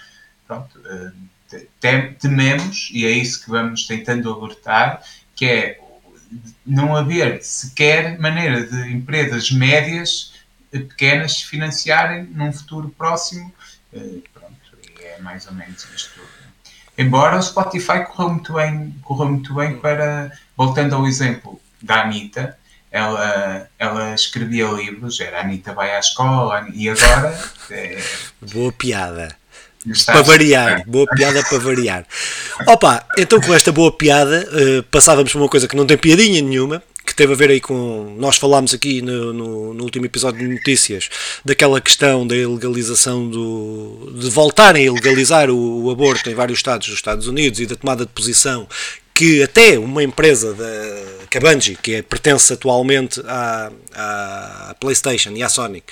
Pronto, eh, tememos, e é isso que vamos tentando alertar, que é não haver sequer maneira de empresas médias pequenas se financiarem num futuro próximo. Eh, pronto, é mais ou menos isto. Embora o Spotify correu muito bem, correu muito bem para, voltando ao exemplo da Anitta, ela, ela escrevia livros, era Anitta vai à escola, e agora. É, Boa piada. Para variar, boa piada para variar. Opa, então com esta boa piada, uh, passávamos para uma coisa que não tem piadinha nenhuma, que teve a ver aí com. Nós falámos aqui no, no, no, último episódio de notícias daquela questão da ilegalização do. de voltarem a ilegalizar o, o aborto em vários estados dos Estados Unidos e da tomada de posição que até uma empresa da, Bungie, que é, pertence atualmente à, à PlayStation e à Sonic,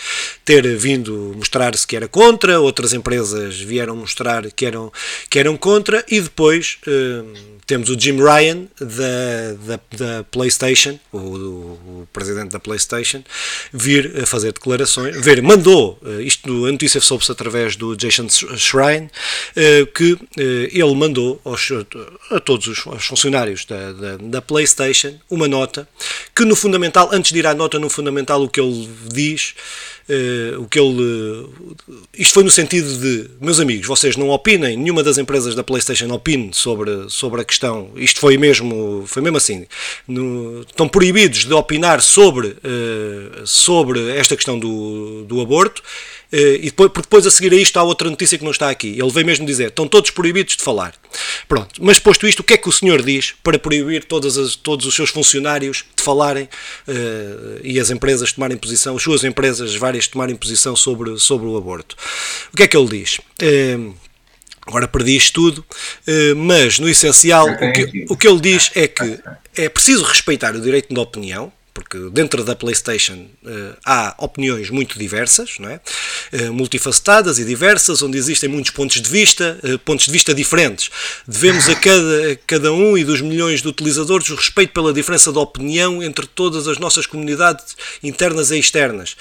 ter vindo mostrar-se que era contra, outras empresas vieram mostrar que eram, que eram contra, e depois uh, temos o Jim Ryan da, da, da PlayStation, o, o, presidente da PlayStation, vir a fazer declarações, ver, mandou, uh, isto a notícia soube-se através do Jason Schrein, uh, que ele mandou aos, a todos os, os funcionários da, da, da PlayStation uma nota que no fundamental, antes de ir à nota no fundamental, o que ele diz, uh, o que ele. Isto foi no sentido de, meus amigos, vocês não opinem, nenhuma das empresas da PlayStation opine sobre, sobre a questão. Isto foi mesmo, foi mesmo assim. No, estão proibidos de opinar sobre, uh, sobre esta questão do, do aborto. Eh, e depois, porque depois a seguir a isto há outra notícia que não está aqui. Ele veio mesmo dizer: estão todos proibidos de falar. Pronto, mas posto isto, o que é que o senhor diz para proibir todas as, todos os seus funcionários de falarem uh, e as empresas tomarem posição, as suas empresas várias tomarem posição sobre, sobre o aborto? O que é que ele diz? Uh, Agora perdi isto tudo, mas no essencial o que, o que ele diz é que é preciso respeitar o direito de opinião, porque dentro da PlayStation uh, há opiniões muito diversas, não é? Uh, multifacetadas e diversas, onde existem muitos pontos de vista, uh, pontos de vista diferentes. Devemos a cada, a cada um e dos milhões de utilizadores o respeito pela diferença de opinião entre todas as nossas comunidades internas e externas.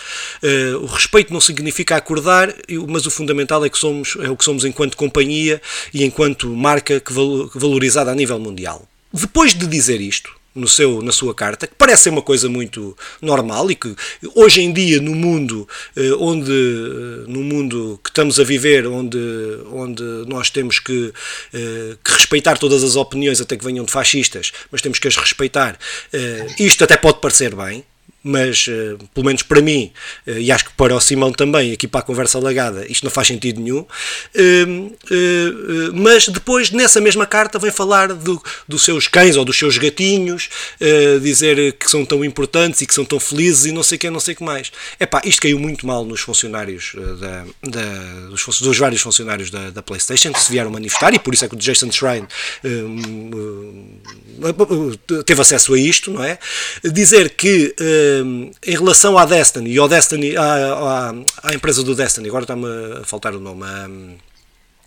o respeito não significa acordar, mas o fundamental é que somos é o que somos enquanto companhia e enquanto marca que valorizada a nível mundial. Depois de dizer isto, no seu, na sua carta, que parece ser uma coisa muito normal e que hoje em dia no mundo eh, onde no mundo que estamos a viver, onde, onde nós temos que, eh, que respeitar todas as opiniões até que venham de fascistas, mas temos que as respeitar, eh, isto até pode parecer bem, mas uh, pelo menos para mim, uh, e acho que para o Simão também, aqui para a conversa alagada, isto não faz sentido nenhum. Uh, mas depois, nessa mesma carta, vem falar do, dos seus cães ou dos seus gatinhos, dizer que são tão importantes e que são tão felizes e não sei o que, não sei o que mais. Epá, isto caiu muito mal nos funcionários, da, da, dos, dos, vários funcionários da, da, PlayStation que se vieram manifestar, e por isso é que o Jason Shrine teve acesso a isto, não é? Dizer que em relação à Destiny e ao Destiny, à, à, à empresa do Destiny, agora está-me a faltar o nome.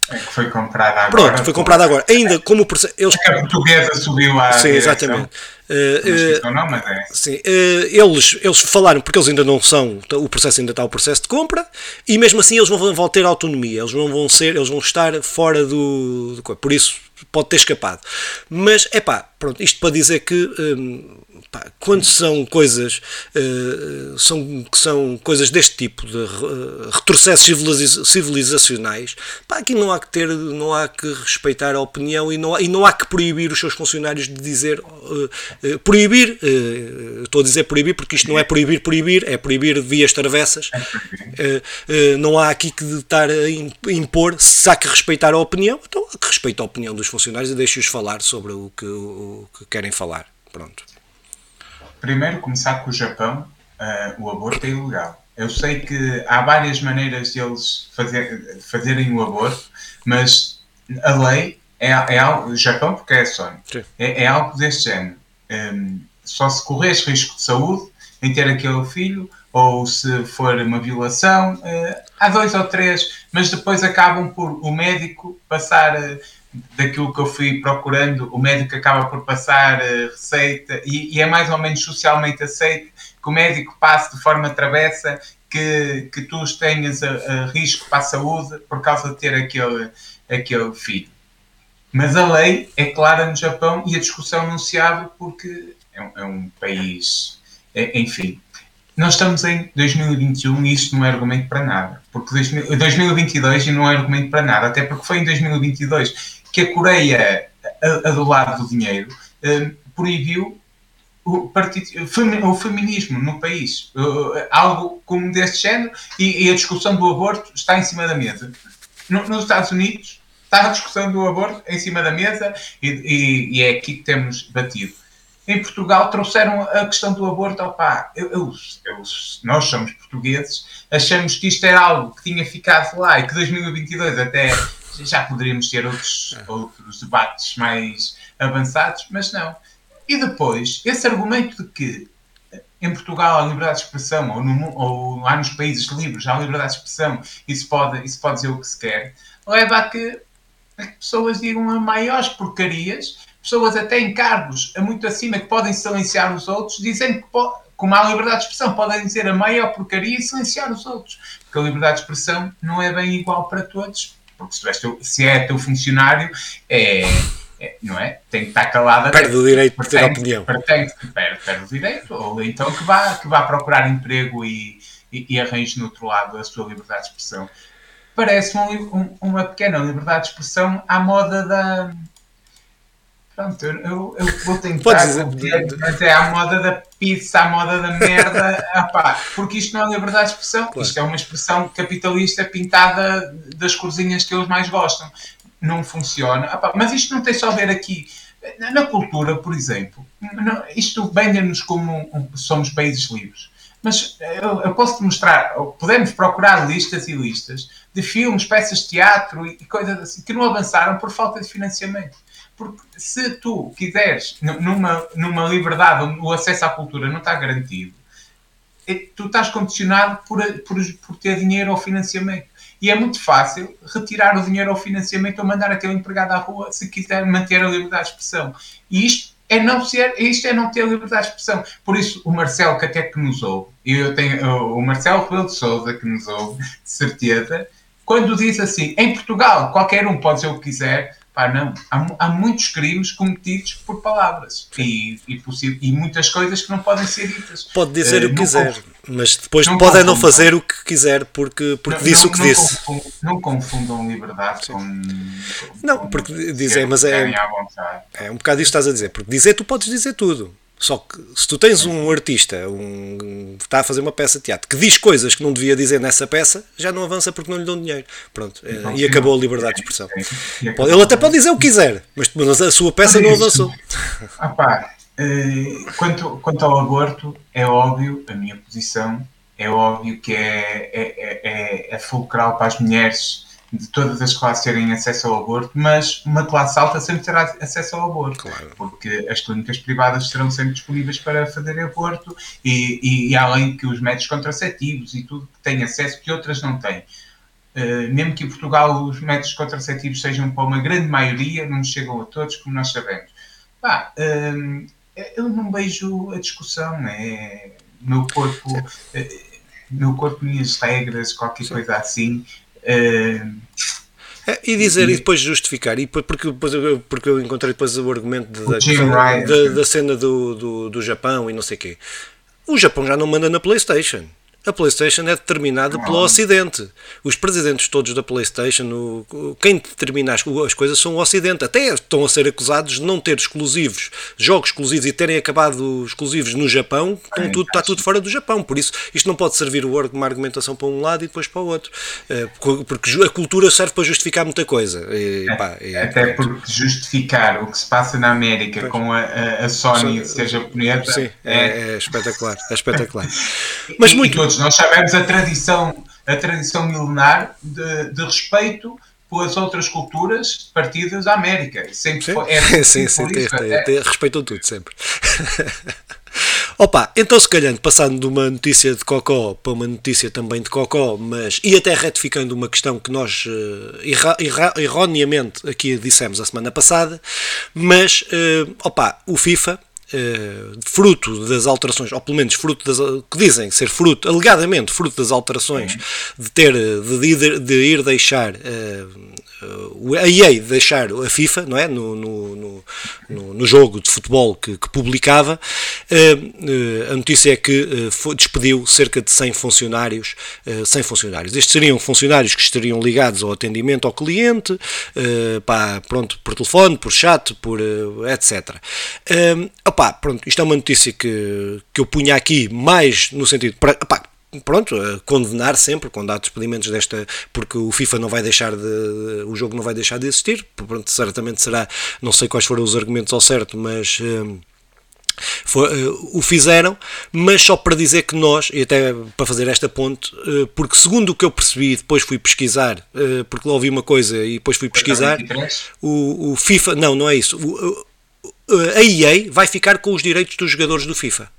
É que foi comprada agora. Pronto, foi comprada agora. Ainda como processo. Eles... É a portuguesa subiu a. Sim, exatamente. Uh, não, mas é. Sim, uh, eles, eles falaram, porque eles ainda não são, o processo ainda está o processo de compra, e mesmo assim eles vão, vão ter autonomia, eles não vão ser, eles vão estar fora do, do por isso pode ter escapado. Mas é pá, pronto, isto para dizer que um, pá, quando são coisas uh, são, são coisas deste tipo de uh, retrocessos civilizacionais, pá, aqui não há que ter, não há que respeitar a opinião e não há, e não há que proibir os seus funcionários de dizer uh, proibir, estou a dizer proibir porque isto não é proibir proibir, é proibir vias travessas. não há aqui que estar a impor, se há que respeitar a opinião, então há que respeitar a opinião dos funcionários e deixe-os falar sobre o que, o que querem falar. Pronto. Primeiro, começar com o Japão, uh, o aborto é ilegal. Eu sei que há várias maneiras de eles fazer, fazerem o aborto, mas a lei é, é algo. Japão, porque é Sony, é, é, algo deste género. Um, só se corres risco de saúde em ter aquele filho, ou se for uma violação, uh, há dois ou três, mas depois acabam por o médico passar. Uh, daquilo que eu fui procurando, o médico acaba por passar uh, receita e, e, é mais ou menos socialmente aceito que o médico passe de forma travessa que, que tu tenhas a, a risco para a saúde por causa de ter aquele, aquele filho. Mas a lei é clara no Japão e a discussão não se abre porque é um, é um país. É, enfim, nós estamos em 2021 e isto não é argumento para nada. Porque 2022 não é argumento para nada, até porque foi em 2022 que a Coreia, a, a do lado do dinheiro, um, proibiu o, partido, o, feminismo no país. Uh, algo como deste género e, e, a discussão do aborto está em cima da mesa. No, nos Estados Unidos está a discussão do aborto em cima da mesa e, e, e é aqui que temos batido em Portugal trouxeram a questão do aborto. Opá, eu, eu, eu, nós somos portugueses, achamos que isto era algo que tinha ficado lá e que 2022 até já poderíamos ter outros, outros debates mais avançados, mas não. E depois, esse argumento de que em Portugal há liberdade de expressão, ou, no, ou há nos países livres há liberdade de expressão e se pode, e se pode dizer o que se quer, leva a que, que pessoas digam a maiores porcarias, pessoas até em cargos muito acima que podem silenciar os outros, dizendo que, como há liberdade de expressão, podem dizer a maior porcaria e silenciar os outros. Porque a liberdade de expressão não é bem igual para todos. Porque se, teu, se é teu funcionário, é é, não é? Tem que estar calada. Perde o direito de ter opinião. Perde, perde, perde o direito, ou então que vá, que vá procurar emprego e, e, e arranje no outro lado a sua liberdade de expressão. Parece um, um, uma pequena liberdade de expressão à moda da. Pronto, eu, eu vou tentar dizer, mas é à moda da pizza, à moda da merda, apá, porque isto não é liberdade de expressão, claro. isto é uma expressão capitalista pintada das corzinhas que eles mais gostam não funciona. mas isto não tem só a ver aqui. Na cultura, por exemplo, não, isto vende-nos como um, somos países livres. Mas eu, eu posso-te mostrar, podemos procurar listas e listas de filmes, peças de teatro e, coisas assim que não avançaram por falta de financiamento. Porque se tu quiseres, numa, numa liberdade onde o acesso à cultura não está garantido, é, tu estás condicionado por, por, por ter dinheiro ou financiamento. E é muito fácil retirar o dinheiro ao financiamento ou mandar aquele empregado à rua se quiser manter a liberdade de expressão. E isto é não ser, isto é não ter liberdade de expressão. Por isso, o Marcelo, que até que nos ouve, eu tenho o Marcelo Rebelo de Souza, que nos ouve, de certeza, quando diz assim, em Portugal, qualquer um pode dizer o que quiser, Pá, não. Há, há, muitos crimes cometidos por palavras e, e, e, muitas coisas que não podem ser ditas. Pode dizer uh, o que quiser, mas depois não pode não fazer o que quiser porque, porque não, disse o que não disse. Confundam, não confundam liberdade com, com. Não, porque dizer, mas é. É um bocado isso que estás a dizer, porque dizer tu podes dizer tudo. Só que se tu tens um artista um, está a fazer uma peça de teatro que diz coisas que não devia dizer nessa peça, já não avança porque não lhe dão dinheiro. Pronto, é, e acabou a liberdade de expressão. Ele até pode dizer o que quiser, mas a sua peça não avançou. Ah, pá, eh, quanto, quanto ao aborto, é óbvio, a minha posição é óbvio que é, é, é, é fulcral para as mulheres de todas as classes terem acesso ao aborto, mas uma classe alta sempre terá acesso ao aborto, claro. porque as clínicas privadas serão sempre disponíveis para fazer aborto e, e, e além que os métodos contraceptivos e tudo têm acesso que outras não têm. Uh, mesmo que em Portugal os métodos contraceptivos sejam para uma grande maioria, não chegam a todos, como nós sabemos. Uh, eu não vejo a discussão, né? meu corpo, uh, meu corpo, minhas regras, qualquer Sim. coisa assim. É, e dizer e, e, depois justificar, e porque, porque eu encontrei depois o argumento de, da, da, da, cena do, do, do Japão e não sei o quê. O Japão já não manda na PlayStation a PlayStation é determinada pelo Ocidente. Os presidentes todos da PlayStation, o, quem determina as, as, coisas são o Ocidente. Até estão a ser acusados de não ter exclusivos, jogos exclusivos e terem acabado exclusivos no Japão, então tudo, está tudo fora do Japão. Por isso, isto não pode servir uma argumentação para um lado e depois para o outro. Eh, porque a cultura serve para justificar muita coisa. E, pá, e, Até porque justificar o que se passa na América pois. com a, a, Sony, seja japonesa, sim, é, é, é espetacular. É espetacular. Mas muito. Nós sabemos a tradição, a tradição milenar de, de respeito pelas outras culturas partidas da América. Sempre sim, foi, é, sim, sim, tem, tem, tem, respeitam tudo, sempre. Opa, então se calhar passando de uma notícia de Cocó para uma notícia também de Cocó, mas e até retificando uma questão que nós uh, erroneamente aqui dissemos a semana passada, mas uh, opa, o FIFA Uh, fruto das alterações, ou pelo menos fruto das que dizem ser fruto, alegadamente fruto das alterações de ter de ir, de ir deixar uh, a EA deixar a FIFA não é? no, no, no, no jogo de futebol que, que publicava, uh, a notícia é que uh, despediu cerca de 100 funcionários, 100 funcionários. Estes seriam funcionários que estariam ligados ao atendimento ao cliente, pá, pronto, por telefone, por chat, por etc. Opá, pronto, isto é uma notícia que, que eu punha aqui mais no sentido, para, pronto, a condenar sempre quando há despedimentos desta, porque o FIFA não vai deixar de, o jogo não vai deixar de existir, pronto, certamente será, não sei quais foram os argumentos ao certo, mas hum, foi, uh, o fizeram, mas só para dizer que nós, e até para fazer esta ponte, uh, porque segundo o que eu percebi, depois fui pesquisar, uh, porque lá ouvi uma coisa e depois fui pesquisar, o, o FIFA, não, não é isso, o, a EA vai ficar com os direitos dos jogadores do FIFA.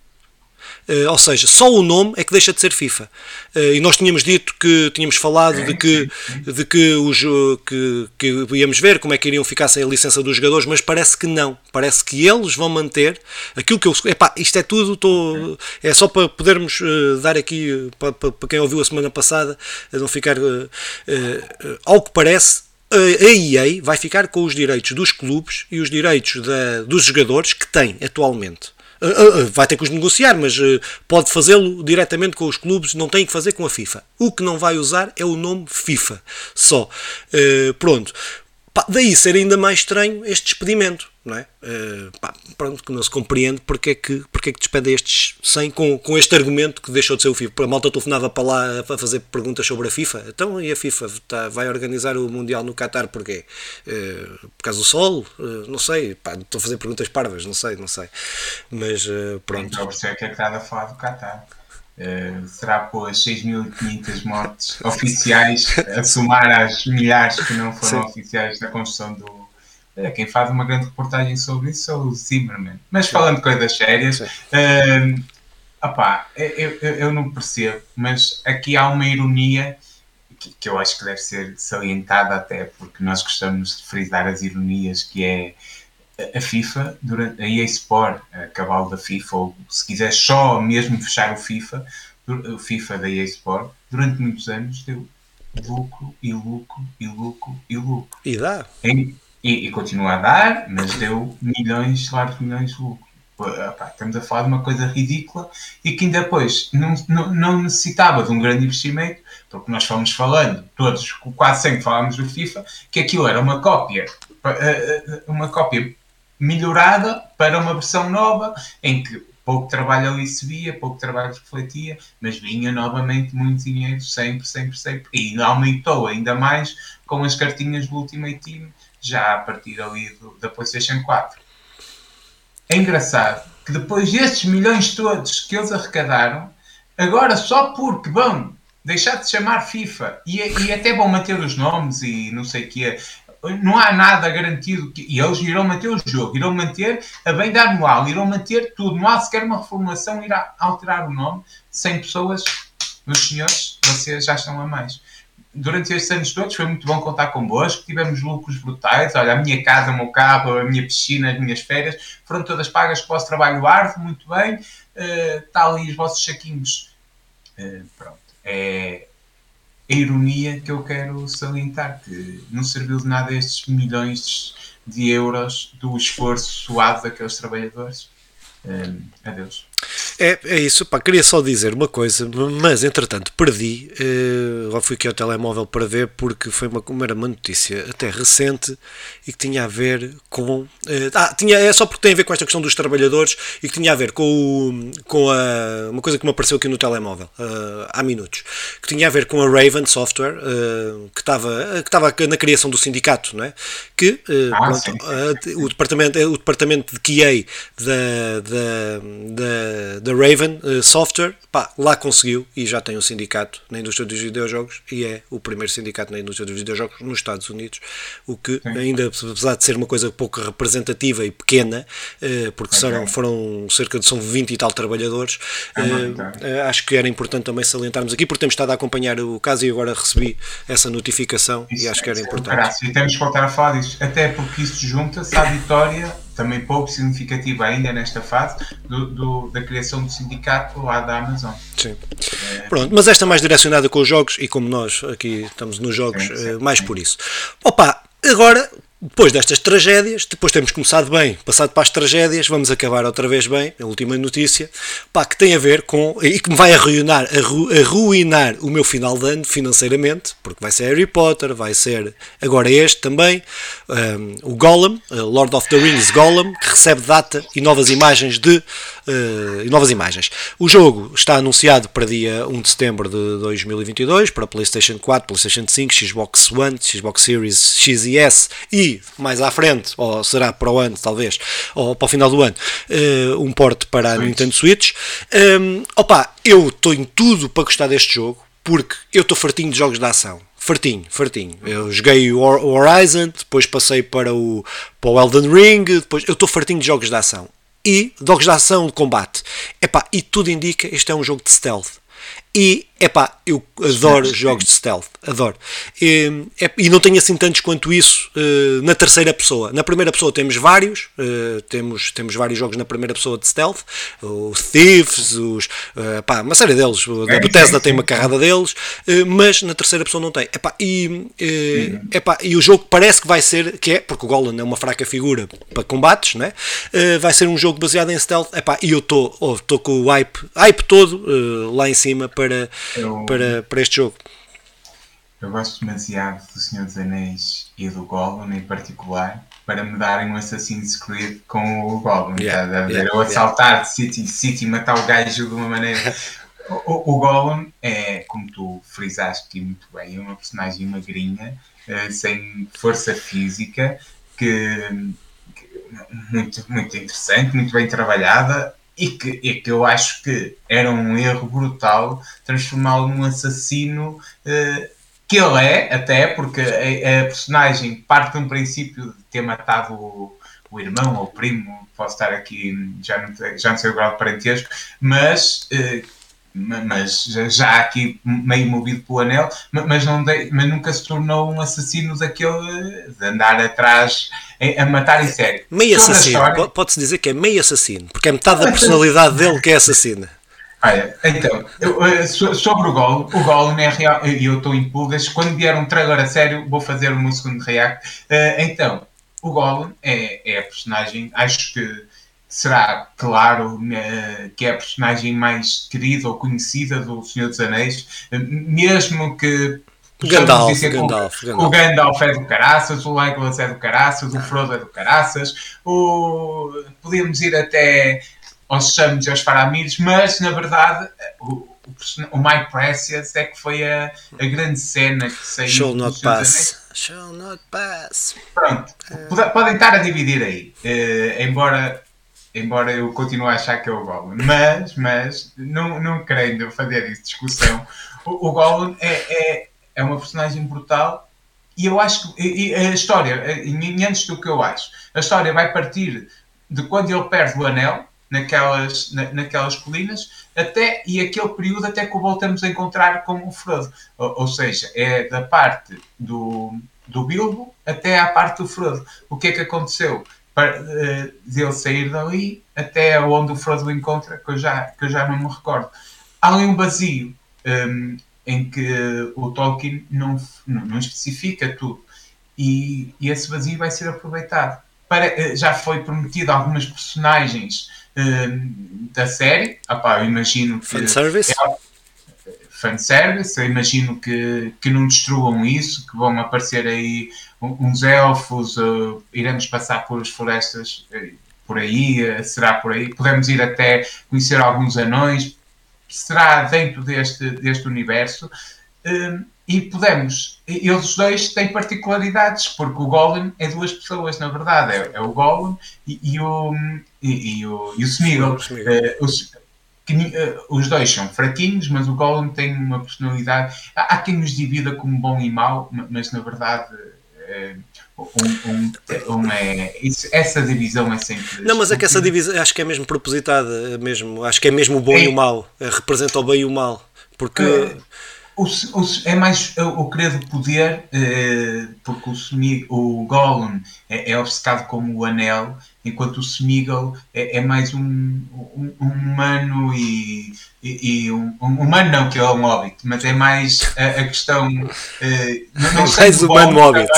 Uh, ou seja, só o nome é que deixa de ser FIFA. Uh, e nós tínhamos dito que tínhamos falado de que, de que, os, que, que íamos ver como é que iriam ficar sem a licença dos jogadores, mas parece que não. Parece que eles vão manter aquilo que eu. Epá, isto é tudo, tô, é só para podermos dar aqui, para, para, quem ouviu a semana passada, não ficar. ao que parece, a EA vai ficar com os direitos dos clubes e os direitos da, dos jogadores que tem atualmente. Ah, ah, ah, vai ter que os negociar, mas pode fazê-lo diretamente com os clubes, não tem que fazer com a FIFA. O que não vai usar é o nome FIFA, só. pronto. daí ser ainda mais estranho este despedimento não é? Uh, pá, pronto, que não se compreende porque é que, porque é que despede estes 100 com, com este argumento que deixou de ser o FIFA. A malta telefonava para lá a fazer perguntas sobre a FIFA. Então, e a FIFA tá, vai organizar o Mundial no Qatar porquê? Uh, por causa do sol? Uh, não sei. Pá, estou a fazer perguntas parvas, não sei, não sei. Mas pronto. Então, por é que é que está a falar do Qatar. Uh, será por as 6.500 mortes oficiais a somar às milhares que não foram Sim. oficiais da construção do, quem faz uma grande reportagem sobre isso é o Zimmerman. Mas falando de coisas sérias, uh, opá, eu, eu, eu, não percebo, mas aqui há uma ironia que, que, eu acho que deve ser salientada até porque nós gostamos de frisar as ironias que é a FIFA, durante, a EA Sport, a cavalo da FIFA, ou se quiser só mesmo fechar o FIFA, o FIFA da EA Sport, durante muitos anos deu lucro e lucro e lucro e lucro. E dá. Em, e, e, continua a dar, mas deu milhões, largos milhões de lucro. estamos a falar de uma coisa ridícula e que ainda depois não, não, não, necessitava de um grande investimento, porque nós fomos falando, todos, quase sempre falámos do FIFA, que aquilo era uma cópia, eh, eh, uma cópia melhorada para uma versão nova, em que pouco trabalho ali se via, pouco trabalho refletia, mas vinha novamente muito dinheiro, sempre, sempre, sempre. E aumentou ainda mais com as cartinhas do Ultimate Team já a partir ali do, da PlayStation 4. É engraçado que depois destes milhões todos que eles arrecadaram, agora só porque vão deixar de chamar FIFA e, é, e é até vão manter os nomes e não sei o que não há nada garantido que, e eles irão manter o jogo, irão manter a venda anual, irão manter tudo, não há sequer uma reformulação, irá alterar o nome, 100 pessoas, meus senhores, vocês já estão a mais durante estes anos todos foi muito bom contar convosco, tivemos lucros brutais, olha, a minha casa, o meu carro, a minha piscina, as minhas férias, foram todas pagas com o vosso trabalho árduo, muito bem, uh, está ali os vossos saquinhos. Uh, pronto, é a ironia que eu quero salientar, que não serviu de nada estes milhões de euros do esforço suado daqueles trabalhadores. Uh, adeus. É, é isso, pá, queria só dizer uma coisa, mas entretanto perdi, uh, fui aqui ao telemóvel para ver porque foi uma, uma, era uma notícia até recente e que tinha a ver com. Uh, ah, tinha, é só porque tem a ver com esta questão dos trabalhadores e que tinha a ver com, o, com a, uma coisa que me apareceu aqui no telemóvel uh, há minutos, que tinha a ver com a Raven Software, que estava que estava na criação do sindicato, não é? que ah, pronto, o, departamento, o departamento de QA da, da, da da Raven uh, Software, pá, lá conseguiu e já tem um sindicato na indústria dos videojogos e é o primeiro sindicato na indústria dos videojogos nos Estados Unidos, o que Sim. ainda, apesar de ser uma coisa pouco representativa e pequena, uh, porque okay. foram, foram cerca de são 20 e tal trabalhadores, uh, acho que era importante também salientarmos aqui, porque temos estado a acompanhar o caso e agora recebi essa notificação isso, e acho que era importante. E temos que voltar a falar disso, até porque isso junta-se à vitória também pouco significativa ainda nesta fase do, do, da criação do sindicato lá da Amazon. Sim. É... Pronto, mas esta é mais direcionada com os jogos e como nós aqui estamos nos jogos, sim, sim, mais sim. por isso. Opa, agora depois destas tragédias, depois temos começado bem, passado para as tragédias, vamos acabar outra vez bem, a última notícia, pá, que tem a ver com, e que me vai arruinar, arruinar o meu final de ano financeiramente, porque vai ser Harry Potter, vai ser agora este também, um, o Golem, Lord of the Rings Golem, que recebe data e novas imagens de uh, novas imagens. O jogo está anunciado para dia 1 de setembro de 2022 para PlayStation 4, PlayStation 5, Xbox One, Xbox Series X e S e mais à frente, ou será para o ano talvez, ou para o final do ano, uh, um porte para a Nintendo Switch. Um, opa, eu estou em tudo para gostar deste jogo porque eu estou fartinho de jogos de ação fartinho, fartinho. Eu joguei o Horizon, depois passei para o, para o Elden Ring, depois eu estou fartinho de jogos de ação. E jogos de ação de combate. Epá, e tudo indica este é um jogo de stealth. E, epá, eu adoro jogos de stealth, adoro. E, e, não tenho assim tantos quanto isso uh, na terceira pessoa. Na primeira pessoa temos vários, uh, temos, temos vários jogos na primeira pessoa de stealth, o Thieves, os, uh, uma série deles, a Bethesda tem uma carrada deles, mas na terceira pessoa não tem. Epá, e, epá, e o jogo parece que vai ser, que é, porque o Golan é uma fraca figura para combates, né? vai ser um jogo baseado em stealth, epá, e eu estou oh, com o hype, hype todo lá em cima para eu, para, para este jogo. Eu gosto demasiado do Senhor dos Anéis e do Gollum em particular para me darem um Assassin's Creed com o Gollum. Yeah, tá a ver? Yeah, eu assaltar yeah. City, City matar o gajo de uma maneira. o, o Gollum é, como tu frisaste muito bem, é uma personagem magrinha, uh, sem força física, que, que, muito, muito interessante, muito bem trabalhada, e que, e que eu acho que era um erro brutal transformá-lo num assassino uh, que ele é, até porque a, a, personagem parte de um princípio de ter matado o, o irmão ou o primo, posso estar aqui, já não, já não sei o grau de parentesco, mas uh, mas já aqui meio movido pelo anel, mas, não de, mas nunca se tornou um assassino daquele de andar atrás a matar em sério. Meio Toda assassino, pode-se dizer que é meio assassino, porque é metade da personalidade dele que é assassina. Olha, então, eu, eh, sobre o gol, o gol é real, e eu estou em pulgas, quando vier um trailer a sério, vou fazer o meu segundo react. Uh, então, o Gollum é, é a personagem, acho que será, claro, que é a personagem mais querida ou conhecida do Senhor dos Anéis, mesmo que Gandalf, dizer Gandalf, o, Gandalf. o Gandalf é do caraças, o Legolas é do caraças, o Frodo é do caraças, o, podíamos ir até aos Chames e aos Faramires, mas na verdade o, o, My Precious é que foi a, a grande cena que saiu. Shall not pass. Shall not pass. Pronto, podem estar a dividir aí, uh, embora embora eu continue a achar que é o Gollum. Mas, mas não, não querendo fazer isso discussão, o, o é, é, é uma personagem brutal e eu acho que a história, e antes do que eu acho, a história vai partir de quando ele perde o anel naquelas, na, naquelas colinas até, e aquele período até que o voltamos a encontrar com o Frodo. Ou, ou seja, é da parte do, do Bilbo até à parte do Frodo. O que é que aconteceu? Para, uh, dele sair dali até onde o Frodo o encontra, que eu já, que eu já não me recordo. Há ali um vazio um, ehm, em que o Tolkien não, não, não especifica tudo e, e, esse vazio vai ser aproveitado. Para, uh, já foi prometido algumas personagens uh, da série, Apá, eu imagino que. Fanservice? É, fanservice. Eu imagino que, que não destruam isso, que vão aparecer aí uns elfos, uh, iremos passar por as florestas uh, por aí, uh, será por aí. Podemos ir até conhecer alguns anões, será dentro deste, deste universo. e podemos, eles dois têm particularidades, porque o Golem é duas pessoas, na verdade, é, é o Golem e, e, o, e, e, o, e o Smeagol. Que, uh, os dois são fraquinhos, mas o Gollum tem uma personalidade. Há, há quem nos divida como bom e mau, mas na verdade. Uh, um, um, um é, isso, essa divisão é sempre. Não, mas é que essa divisão acho que é mesmo propositada, é mesmo, acho que é mesmo o bom é, e o mau, é, representa o bem e o mal, porque. É, o, o, é mais o querer do poder, porque o, o Gollum é, é obcecado como o anel enquanto o Smeagol é, é mais um, um, um, humano e, e, e um, um, humano não, que é um hobbit, mas é mais a, a questão uh, não, não é mais humano bom, hobbit.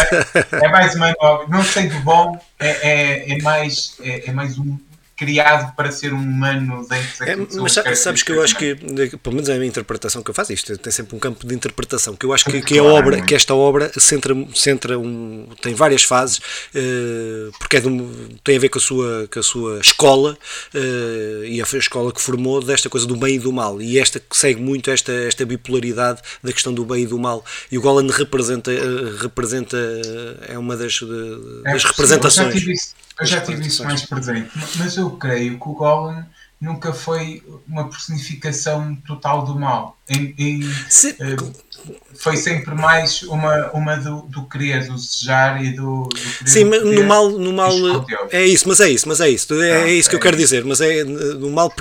É mais humano hobbit, não sendo bom, é, é, é mais, é, é mais um, criado para ser um humano dentro é, Mas sabes, que eu acho que, pelo menos é a minha interpretação que eu faço, isto tem sempre um campo de interpretação, que eu acho que, que a obra, que esta obra centra, centra um, tem várias fases, uh, porque é um, tem a ver com a sua, com a sua escola uh, e a escola que formou desta coisa do bem e do mal, e esta segue muito esta, esta bipolaridade da questão do bem e do mal, e o Golan representa, uh, representa é uma das, de, das é, representações. Eu já tive isso mais presente, mas eu creio que o Gollum nunca foi uma personificação total do mal. Em, em, uh, foi sempre mais uma, uma do, do querer, do desejar e do, do querer. Sim, mas no mal, no mal é isso, mas é isso, mas é isso, é, é isso que eu quero dizer, mas é no mal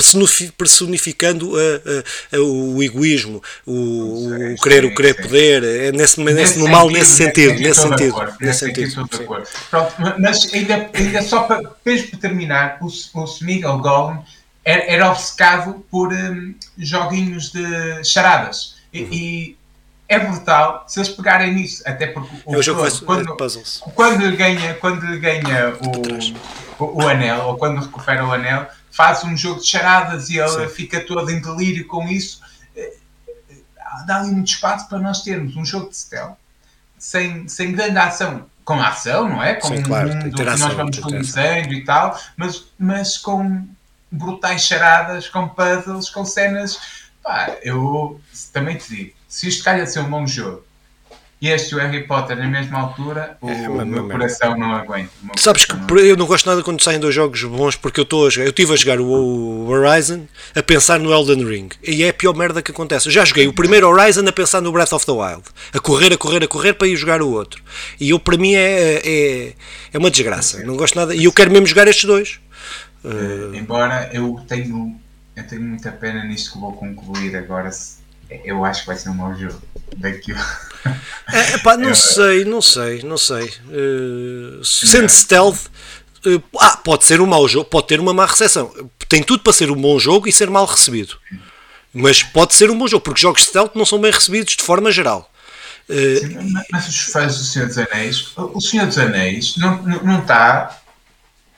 personificando a, a, a, o egoísmo, o, o querer, o querer poder, é nesse, nesse, nesse no mal nesse sentido, nesse sentido, nesse sentido. Pronto, mas ainda, ainda só para, para terminar, o, o Smeagol Golem era, era obcecado por um, joguinhos de charadas. Uhum. e, é brutal se eles pegarem nisso, até porque o, é o jogo quando, puzzles. quando lhe ganha, quando lhe ganha o, o, o, anel, ou quando recupera o anel, faz um jogo de charadas e ele fica todo em delírio com isso. Eh, dá ali muito espaço para nós termos um jogo de stealth sem, sem grande ação, com ação, não é? Com Sim, claro, um que nós vamos conhecendo e tal, mas, mas com brutais charadas, com puzzles, com cenas. Pá, eu também te digo, se isto calha de ser um bom jogo e este o Harry Potter na mesma altura, o, é, meu coração não aguenta. Sabes que não... eu não gosto nada quando saem dois jogos bons porque eu estou a jogar. Eu estive a jogar o Horizon a pensar no Elden Ring e é a pior merda que acontece. Eu já joguei o primeiro Horizon a pensar no Breath of the Wild, a correr, a correr, a correr para ir jogar o outro. E eu, para mim, é, é, é uma desgraça. Não gosto nada. E eu quero mesmo jogar estes dois. Uh, embora eu tenho, eu tenho muita pena nisto que vou concluir agora. Eu acho que vai ser um mau jogo. Daqui. É, pá, não eu, sei, não sei, não sei. Uh, sendo stealth, uh, ah, pode ser um mau jogo, pode ter uma má recepção. Tem tudo para ser um bom jogo e ser mal recebido. Mas pode ser um bom jogo, porque jogos stealth não são bem recebidos de forma geral. Uh, mas os fãs do Senhor dos Anéis, o Senhor dos Anéis não, não, não está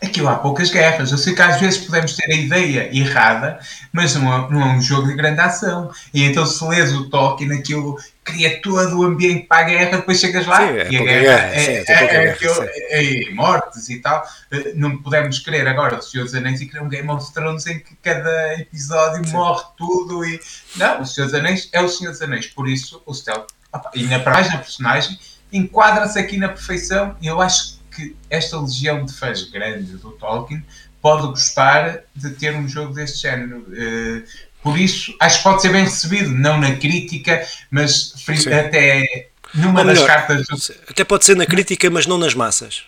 Aquilo há poucas guerras. Eu sei que às vezes podemos ter a ideia errada, mas não é, não é um jogo de grande ação. E então, se lês o Tolkien, aquilo cria todo o ambiente para a guerra, depois chegas lá sim, é e a guerra, guerra é, sim, é, é, é, aquilo, é, mortes e tal. Eh, não podemos querer agora o Senhor dos Anéis e querer um Game of Thrones em que cada episódio sim. morre tudo. e Não, o Senhor dos Anéis é o Senhor dos Anéis. Por isso, o Stealth, e na página personagem, enquadra-se aqui na perfeição. E eu acho que que esta legião de fãs grande do Tolkien pode gostar de ter um jogo deste género. Uh, por isso, acho que pode ser bem recebido, não na crítica, mas Sim. até numa melhor, das cartas. Do... Até pode ser na crítica, mas não nas massas.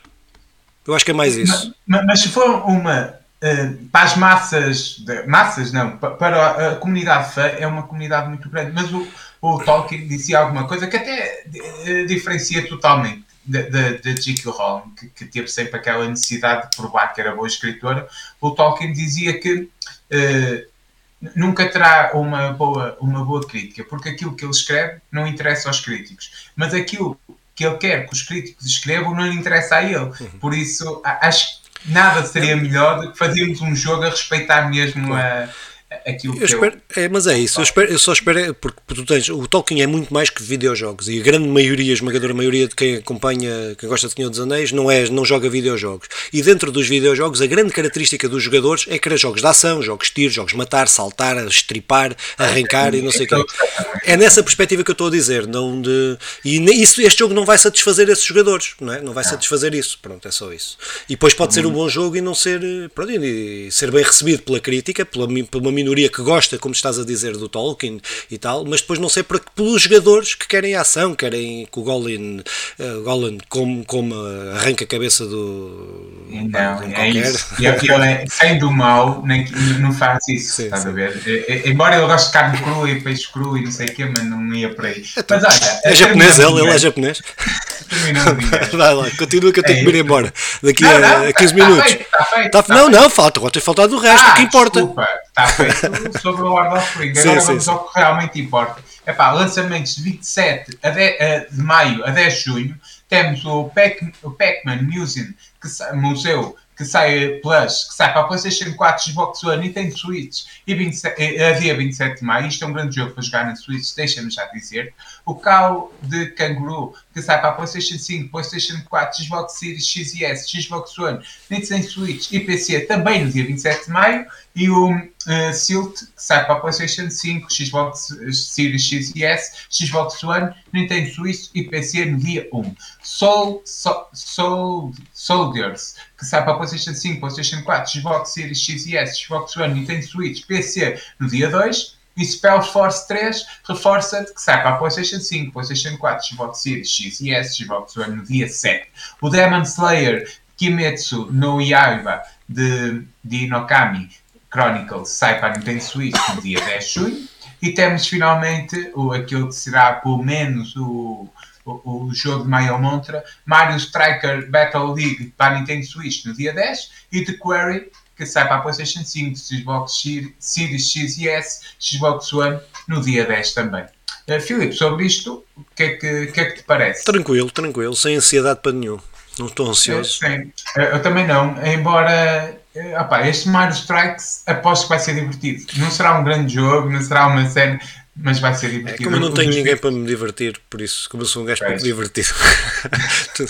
Eu acho que é mais isso. Mas, mas se for uma. Uh, para as massas, de, massas não, para, para a comunidade fã, é uma comunidade muito grande. Mas o, o Tolkien dizia alguma coisa que até uh, diferencia totalmente da J.K. Rowling, que, que, teve sempre aquela necessidade de provar que era boa escritora, o Tolkien dizia que uh, nunca terá uma boa, uma boa crítica, porque aquilo que ele escreve não interessa aos críticos, mas aquilo que ele quer que os críticos escrevam não lhe interessa a ele. Uhum. Por isso, acho que nada seria melhor do que fazermos um jogo a respeitar mesmo a aquilo eu espero, eu... É, mas é isso, eu, espero, eu só espero, é, porque tu tens, o Tolkien é muito mais que videojogos e a grande maioria, a esmagadora maioria de quem acompanha, quem gosta de Senhor dos Anéis, não, é, não joga videojogos. E dentro dos videojogos, a grande característica dos jogadores é que era jogos de ação, jogos de tiro, jogos de matar, saltar, estripar, arrancar e não sei o quê. É nessa perspectiva que eu estou a dizer, não de. E isso, este jogo não vai satisfazer esses jogadores, não é? Não vai satisfazer isso, pronto, é só isso. E depois pode ser um bom jogo e não ser, pronto, e ser bem recebido pela crítica, pela, pela minoria que gosta, como estás a dizer, do Tolkien e tal, mas depois não sei para, pelos jogadores que querem ação, querem que o Gollum, uh, Gollum como, como arranca a cabeça do. Não, é isso. Ele, é, sem do mal, nem, não faz isso, sim, estás sim. a ver? É, é, embora ele goste de carne crua e peixe cru e não sei o quê, mas não ia por aí. Então, mas olha. É japonês, ele, ele é japonês. Vai lá, continua que eu tenho que ir embora daqui não, a, não, 15 tá, minutos. Tá feito, tá feito, tá, não, não, falta, agora tem faltado o resto, ah, o que importa. Desculpa, está feito sobre o Lord of the Rings. Agora sim, vamos sim, ao que realmente importa. Epá, lançamentos de 27 a 10, de maio a 10 de junho. Temos o Pac-Man Museum, que Museu, que sai Plus, que sai para a PlayStation 4, Xbox One, Nintendo Switch e 27, a dia 27 de maio. Isto é um grande jogo para jogar na Switch, deixa-me já dizer. O Cow de Kangaroo, que sai para a PlayStation 5, PlayStation 4, Xbox Series X e S, Xbox One, Nintendo Switch e PC também no dia 27 de maio. E o uh, Silt, que sai para a PlayStation 5, Xbox Series X e S, Xbox One, Nintendo Switch e PC no dia 1. Soul, Soul, Soul Soldiers, que sai para PlayStation 5, PlayStation 4, Xbox Series X e S, Xbox One, Nintendo Switch, PC no dia 2. E Spell Force 3 reforça que sai para a PlayStation 5, PlayStation 4, Xbox Series X e S, Xbox One no dia 7. O Demon Slayer Kimetsu no Yaiba de, de Inokami Chronicles sai para a Nintendo Switch no dia 10 de junho. E temos finalmente o, aquilo que será pelo menos o, o, o jogo de Mario Montra, Mario Striker Battle League para a Nintendo Switch no dia 10 e The Quarry que sai para a PlayStation 5, Xbox Series X e S, Xbox One no dia 10 também. Uh, Filipe, sobre isto, o que, é que, que, é que te parece? Tranquilo, tranquilo, sem ansiedade para nenhum. Não estou ansioso. É, sim, eu também não, embora opa, este Mario Strikes aposto que vai ser divertido. Não será um grande jogo, não será uma série mas vai ser divertido. É, como eu não tenho ninguém para me divertir, por isso, como eu sou um gajo pouco divertido, tu,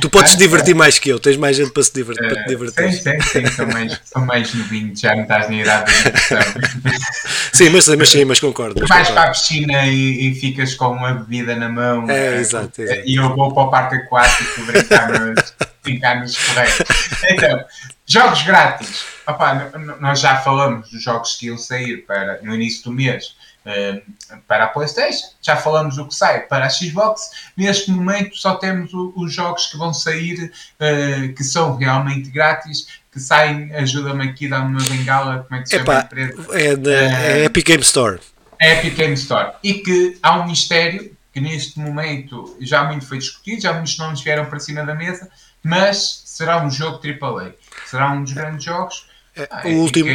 tu, podes te divertir mais que eu, tens mais gente para, se divertir, para te divertir. Sim, sim, sim, são mais, são mais novinhos, já não estás na idade diversão. sim, mas, mas sim, mas concordo. Tu vais para a piscina e, e, ficas com uma bebida na mão é, é, exato, exato. e eu vou para o parque aquático brincar nos, brincar nos correios. Então, jogos grátis. Opa, nós já falamos dos jogos que iam sair para, no início do mês uh, para a PlayStation, já falamos do que sai para a Xbox. Neste momento só temos o, os jogos que vão sair uh, que são realmente grátis, que saem, ajuda-me aqui, dá-me uma bengala, como é que se chama a empresa? É, da, é eh, Epic Game Store. É Epic Game Store. E que há um mistério que neste momento já muito foi discutido, já muitos nomes vieram para cima da mesa, mas será um jogo AAA. Será um dos grandes jogos ah, o é último,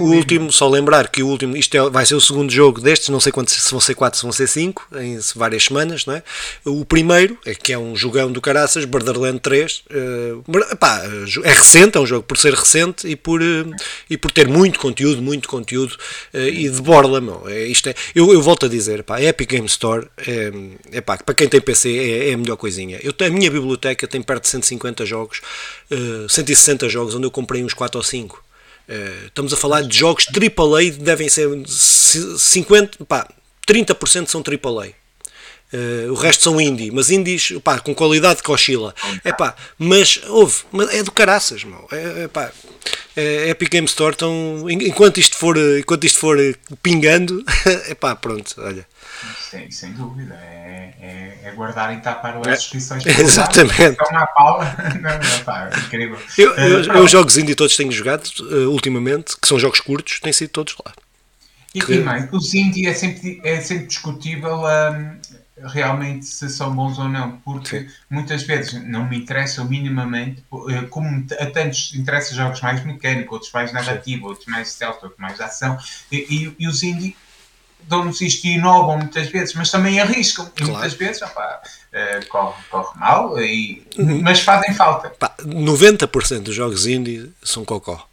o último, só lembrar que o último, isto é, vai ser o segundo jogo destes, não sei quantos, se vão ser 4, se vão ser 5, em várias semanas, não é? O primeiro, é, que é um jogão do caraças, Borderland 3, uh, eh, epá, é recente, é um jogo por ser recente e por, uh, e por ter muito conteúdo, muito conteúdo, uh, e de borla, meu, é, isto é, eu, eu volto a dizer, pá, a Epic Game Store, é, é pá, para quem tem PC é, é, a melhor coisinha. Eu, a minha biblioteca tem perto de 150 jogos, uh, 160 jogos, onde eu comprei uns 4 ou 5. Uh, estamos a falar de jogos AAA, devem ser 50, pá, 30% são AAA. Uh, o resto são indie, mas indies pá, com qualidade que oscila. É pá, mas houve, é do caraças, meu. É, é pá, é, Epic Game Store, então, enquanto isto for, enquanto isto for pingando, é pá, pronto, olha. Sem, sem dúvida, é, é, é guardar e tapar as é, inscrições. exatamente. Estão pala. Não, não, pá, incrível. Eu, eu, uh, eu jogos indie todos tenho jogado uh, ultimamente, que são jogos curtos, têm sido todos lá. E, que... e mais, os indie é sempre, é sempre discutível um, realmente se são bons ou não, porque Sim. muitas vezes não me interessam minimamente, eh, como a tantos interessa jogos mais mecânicos, outros mais narrativos, outros mais stealth, outros mais ação, e, e, e os indie dão-nos isto e inovam muitas vezes, mas também arriscam. Claro. Muitas vezes uh, corre, corre mal, e, uhum. mas fazem falta. Pá, 90% dos jogos indie são cocó.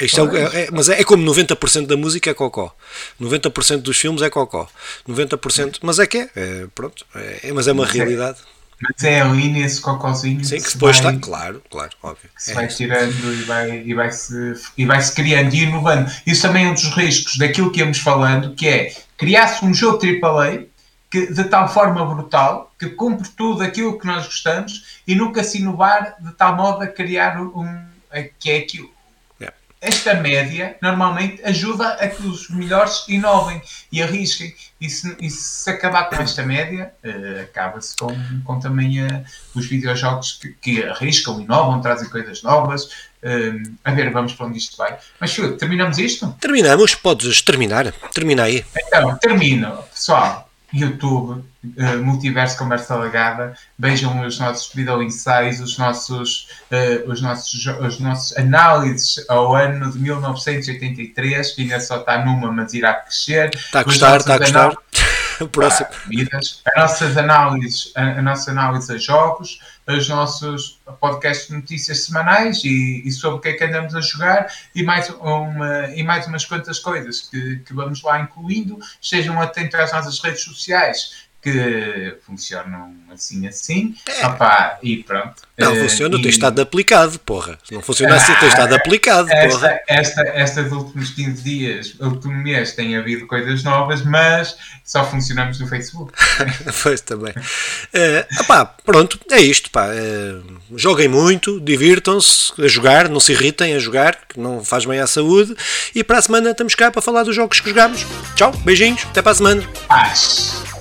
Isto é, é, mas é, é, como 90% da música é cocó, 90% dos filmes é cocó, 90%, mas é que é, é pronto, é, mas é uma é- realidade. Mas é ali nesse cocózinho Sim, que, depois vai, está, claro, claro, óbvio. Se vai tirando e vai, e, vai se, e vai se criando e inovando. Isso também é um dos riscos daquilo que íamos falando, que é criar-se um jogo AAA que, de tal forma brutal que cumpre tudo aquilo que nós gostamos e nunca se inovar de tal modo a criar um, que é aquilo. Esta média normalmente ajuda a que os melhores inovem e arrisquem. E se, e se acabar com esta média, uh, acaba-se com, com também uh, os videojogos que, que arriscam, inovam, trazem coisas novas, Uh, a ver, vamos para onde isto vai. Mas Filipe, terminamos isto? Terminamos, podes terminar. Termina aí. Então, termino. Pessoal, YouTube, uh, Multiverso Conversa Legada, vejam os nossos video ensaios, os nossos, uh, os, nossos, os nossos análises ao ano de 1983, que ainda só está numa, mas irá crescer. Está a gostar, está a gostar. próximo. Ah, as nossas análises, a, a nossa análise a jogos, os nossos podcasts de notícias semanais e, e, sobre o que é que andamos a jogar e mais, uma, e mais umas quantas coisas que, que vamos lá incluindo. Estejam atentos às nossas redes sociais, que funcionam assim assim. É. Opa, e pronto. Não, uh, funciona, e... tem estado aplicado, porra. Se não funciona assim, tem estado aplicado, esta, porra. Esta, estas últimos 15 dias, último mês, tem havido coisas novas, mas só funcionamos no Facebook. pois também. Uh, opá, pronto, é isto, pá. Uh, joguem muito, divirtam-se a jogar, não se irritem a jogar, que não faz bem à saúde. E para a semana estamos cá para falar dos jogos que jogamos. Tchau, beijinhos, até para a semana. Paz.